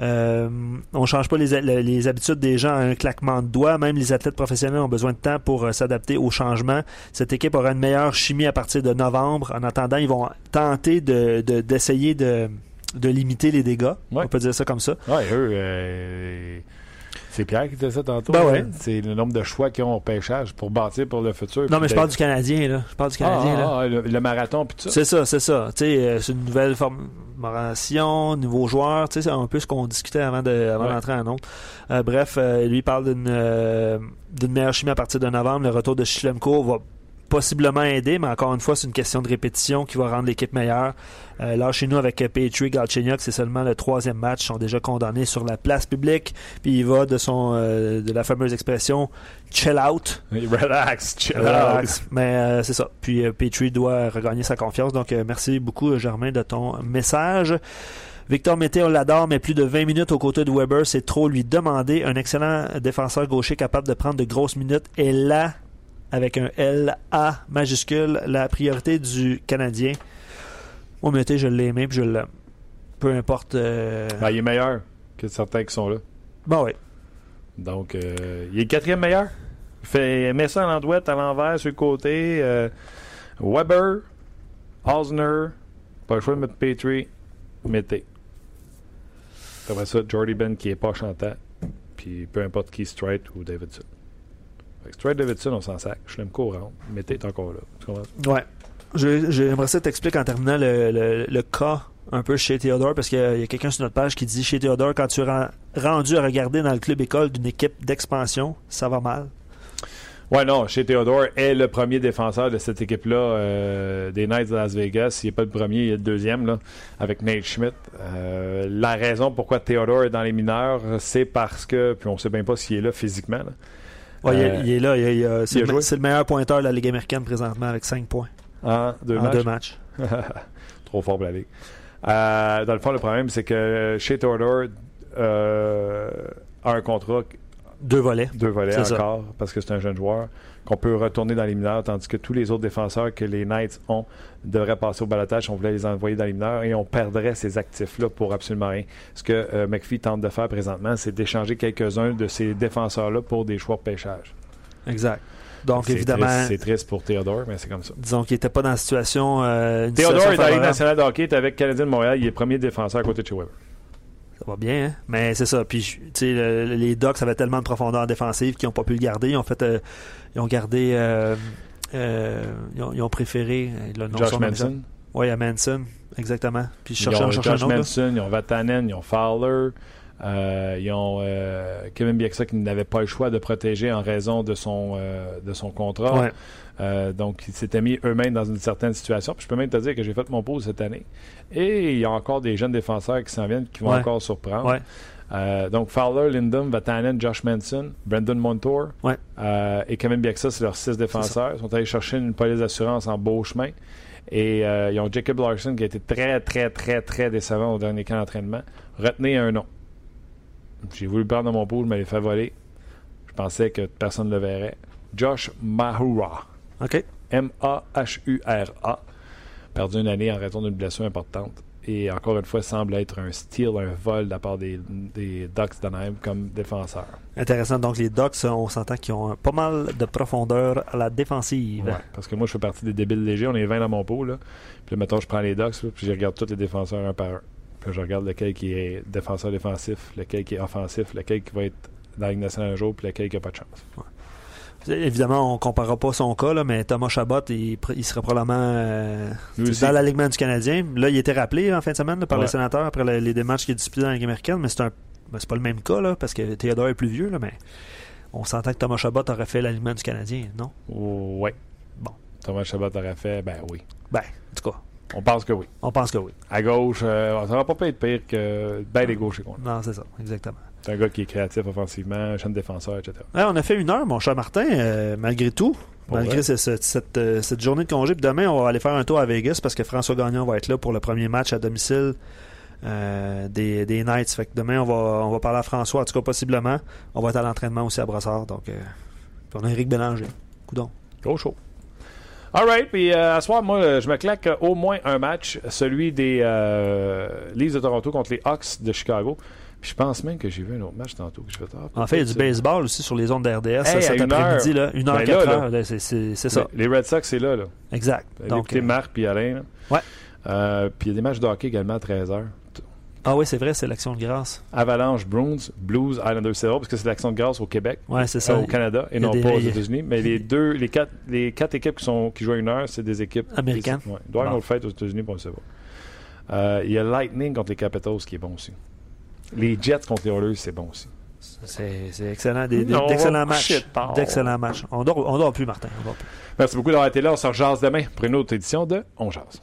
Euh, on change pas les, les- habitudes des gens à un claquement de doigts. Même les athlètes professionnels ont besoin de temps pour euh, s'adapter aux changements. Cette équipe aura une meilleure chimie à partir de novembre. En attendant, ils vont tenter de- d'essayer de, de limiter les dégâts. Ouais. On peut dire ça comme ça. Ouais, eux, euh, c'est Pierre qui disait ça tantôt. Ben hein. ouais. C'est le nombre de choix qu'ils ont au pêchage pour bâtir pour le futur. Non, mais je de- parle du Canadien, là. Je parle du Ah, Canadien, là. ah, ah, le, le marathon puis tout ça. C'est ça, c'est ça. Tu sais, euh, c'est une nouvelle formation, nouveau joueur. Tu sais, c'est un peu ce qu'on discutait avant de, avant Ouais. d'entrer en autre. bref, euh, lui il parle d'une euh, d'une meilleure chimie à partir de novembre. Le retour de Schlemko va possiblement aider, mais encore une fois, c'est une question de répétition qui va rendre l'équipe meilleure. Euh, là, chez nous, avec euh, Petrie, Galchenyuk, c'est seulement le troisième match. Ils sont déjà condamnés sur la place publique. Puis il va de son euh, de la fameuse expression chill out. Relax, chill Relax. out. Mais euh, c'est ça. Puis Petrie doit regagner sa confiance. Donc euh, merci beaucoup, Germain, de ton message. Victor Mété, on l'adore, mais plus de 20 minutes aux côtés de Weber, c'est trop lui demander. Un excellent défenseur gaucher capable de prendre de grosses minutes est là, avec un L-A majuscule, la priorité du Canadien. Moi, Mété, je l'ai aimé, puis je l'aime. Peu importe. euh... Ben, il est meilleur que certains qui sont là. Bon, oui. Donc, euh, il est le quatrième meilleur. Il fait, met ça à l'endouette, à l'envers, sur le côté. euh, Weber, Osner, pas le choix de mettre Petrie, mettez. Après ça, Jordy Ben qui est pas chantant. Puis peu importe qui, Strite ou Davidson. Strite Davidson, on s'en sac. Je l'aime courant. Mettez est encore là. Tu comprends? Ouais. J'aimerais ça t'expliquer en terminant le, le- le cas un peu chez Theodore, parce qu'il y a, quelqu'un sur notre page qui dit chez Theodore, quand tu es ren- rendu à regarder dans le club école d'une équipe d'expansion, ça va mal. Ouais, non, chez Theodore est le premier défenseur de cette équipe-là euh, des Knights de Las Vegas. Il n'est pas le premier, il est le deuxième, là, avec Nate Schmidt. Euh, la raison pourquoi Theodore est dans les mineurs, c'est parce que, puis on sait bien pas s'il est là physiquement. là. Ouais, il est- Euh, il, est là, il est- il a- c'est il le, joué? c'est le meilleur pointeur de la Ligue américaine présentement avec 5 points en deux en matchs. deux matchs? Trop fort pour la Ligue. Euh, dans le fond, le problème, c'est que chez euh, a un contrat Deux volets. deux volets C'est ça. encore parce que c'est un jeune joueur qu'on peut retourner dans les mineurs, tandis que tous les autres défenseurs que les Knights ont devraient passer au balotage. On voulait les envoyer dans les mineurs et on perdrait ces actifs-là pour absolument rien. Ce que euh, McPhee tente de faire présentement, c'est d'échanger quelques-uns de ces défenseurs-là pour des choix de pêchage. Exact. Donc, évidemment, C'est triste pour Théodore, mais c'est comme ça. disons qu'il n'était pas dans la situation. euh, Théodore situation est dans la Ligue nationale de hockey, est avec Canadien de Montréal, il est premier défenseur à côté de chez Weber. Ça va bien, hein? mais c'est ça. Puis, tu sais, le- les Ducks avaient tellement de profondeur défensive qu'ils n'ont pas pu le garder. Ils ont fait, euh, ils ont gardé, euh, euh, ils, ont, ils ont préféré le nom Josh son- Manson. Oui, à Manson, exactement. Puis je Ils cherchais ont un cherchais Josh un autre. là. Manson, ils ont Vatanen, ils ont Fowler, euh, ils ont euh, Kevin Bieksa qui n'avait pas le choix de protéger en raison de son, euh, de son contrat. Ouais. Euh, donc, ils s'étaient mis eux-mêmes dans une certaine situation. Puis je peux même te dire que j'ai fait mon pause cette année. Et il y a encore des jeunes défenseurs qui s'en viennent qui vont Ouais. encore surprendre. Ouais. Donc, Fowler, Lindum, Vatanen, Josh Manson, Brandon Montour et Kevin Bieksa, c'est leurs six défenseurs. Ils sont allés chercher une police d'assurance en beau chemin. Et euh, ils ont Jacob Larson qui a été très, très, très, très décevant au dernier camp d'entraînement. Retenez un nom. J'ai voulu le prendre dans mon pool, mais il fait voler. Je pensais que personne ne le verrait. Josh Mahura. OK. M-A-H-U-R-A. perdu une année en raison d'une blessure importante. Et encore une fois, semble être un steal, un vol de la part des, des Ducks d'Anaheim comme défenseur. Intéressant. Donc, les Ducks, on s'entend qu'ils ont pas mal de profondeur à la défensive. Ouais, parce que moi, je fais partie des débiles légers. On est 20 dans mon pot. Là. Puis là, mettons, je prends les Ducks, là, puis je regarde tous les défenseurs un par un. Puis je regarde lequel qui est défenseur défensif, lequel qui est offensif, lequel qui va être dans la Ligue nationale un jour, puis lequel qui n'a pas de chance. Évidemment, on ne comparera pas son cas, là, mais Thomas Chabot, il, serait probablement euh, dans l'alignement du Canadien. Là, il était rappelé en fin de semaine là, par Ouais. les sénateurs après le- les démarches qu'il a disputés dans la Ligue américaine, mais c'est un ben, c'est pas le même cas, là, parce que Théodore est plus vieux, là, mais on s'entend que Thomas Chabot aurait fait l'alignement du Canadien, non? Ouais. Bon. Thomas Chabot aurait fait, ben oui. Ben, en tout cas, On pense que oui. on pense que oui. À gauche, euh, ça va pas être pire que ben les gauchers qu'on a. Non, c'est ça, exactement. C'est un gars qui est créatif offensivement, un jeune défenseur, etc. Ouais, on a fait une heure, mon cher Martin, euh, malgré tout. Pour malgré vrai? ce- ce- cette, euh, cette journée de congé. Puis demain, on va aller faire un tour à Vegas parce que François Gagnon va être là pour le premier match à domicile euh, des, des Knights. Fait que demain, on va, on va parler à François, en tout cas possiblement. On va être à l'entraînement aussi à Brossard. Donc, euh, on a Eric Bélanger. Coudon. Gros show. All right, puis euh, à ce soir, moi, euh, je me claque euh, au moins un match, celui des euh, Leafs de Toronto contre les Hawks de Chicago. Puis je pense même que j'ai vu un autre match tantôt que je vais ah, En fait, il y a du baseball aussi sur les ondes d'RDS Hey, cet après-midi. Là, une heure, Ben quatre là, heures. là. c'est- C'est c'est ça. Les Red Sox, c'est là. là. Exact. Allez Donc, écouter euh, Marc puis Alain. là. Ouais. Euh, puis il y a des matchs de hockey également à 13h. Ah oui, c'est vrai, c'est l'action de grâce. Avalanche, Bruins, Blues, Islanders, c'est parce que c'est l'action de grâce au Québec. Ouais, c'est ça. Euh, au Canada et non des- pas aux États-Unis. Mais les deux, les quatre, les quatre équipes qui, sont, qui jouent à une heure, c'est des équipes Américaines. Ouais. Il doit y avoir une fête aux États-Unis, pour on ne sait pas. Euh, il y a Lightning contre les Capitals qui est bon aussi. Les Jets contre les Oilers, c'est bon aussi. C'est excellent. D'excellents matchs. D'excellents matchs. On dort, on dort plus, Martin. On dort plus. Merci beaucoup d'avoir été là. On se rejase demain pour une autre édition de On Jase.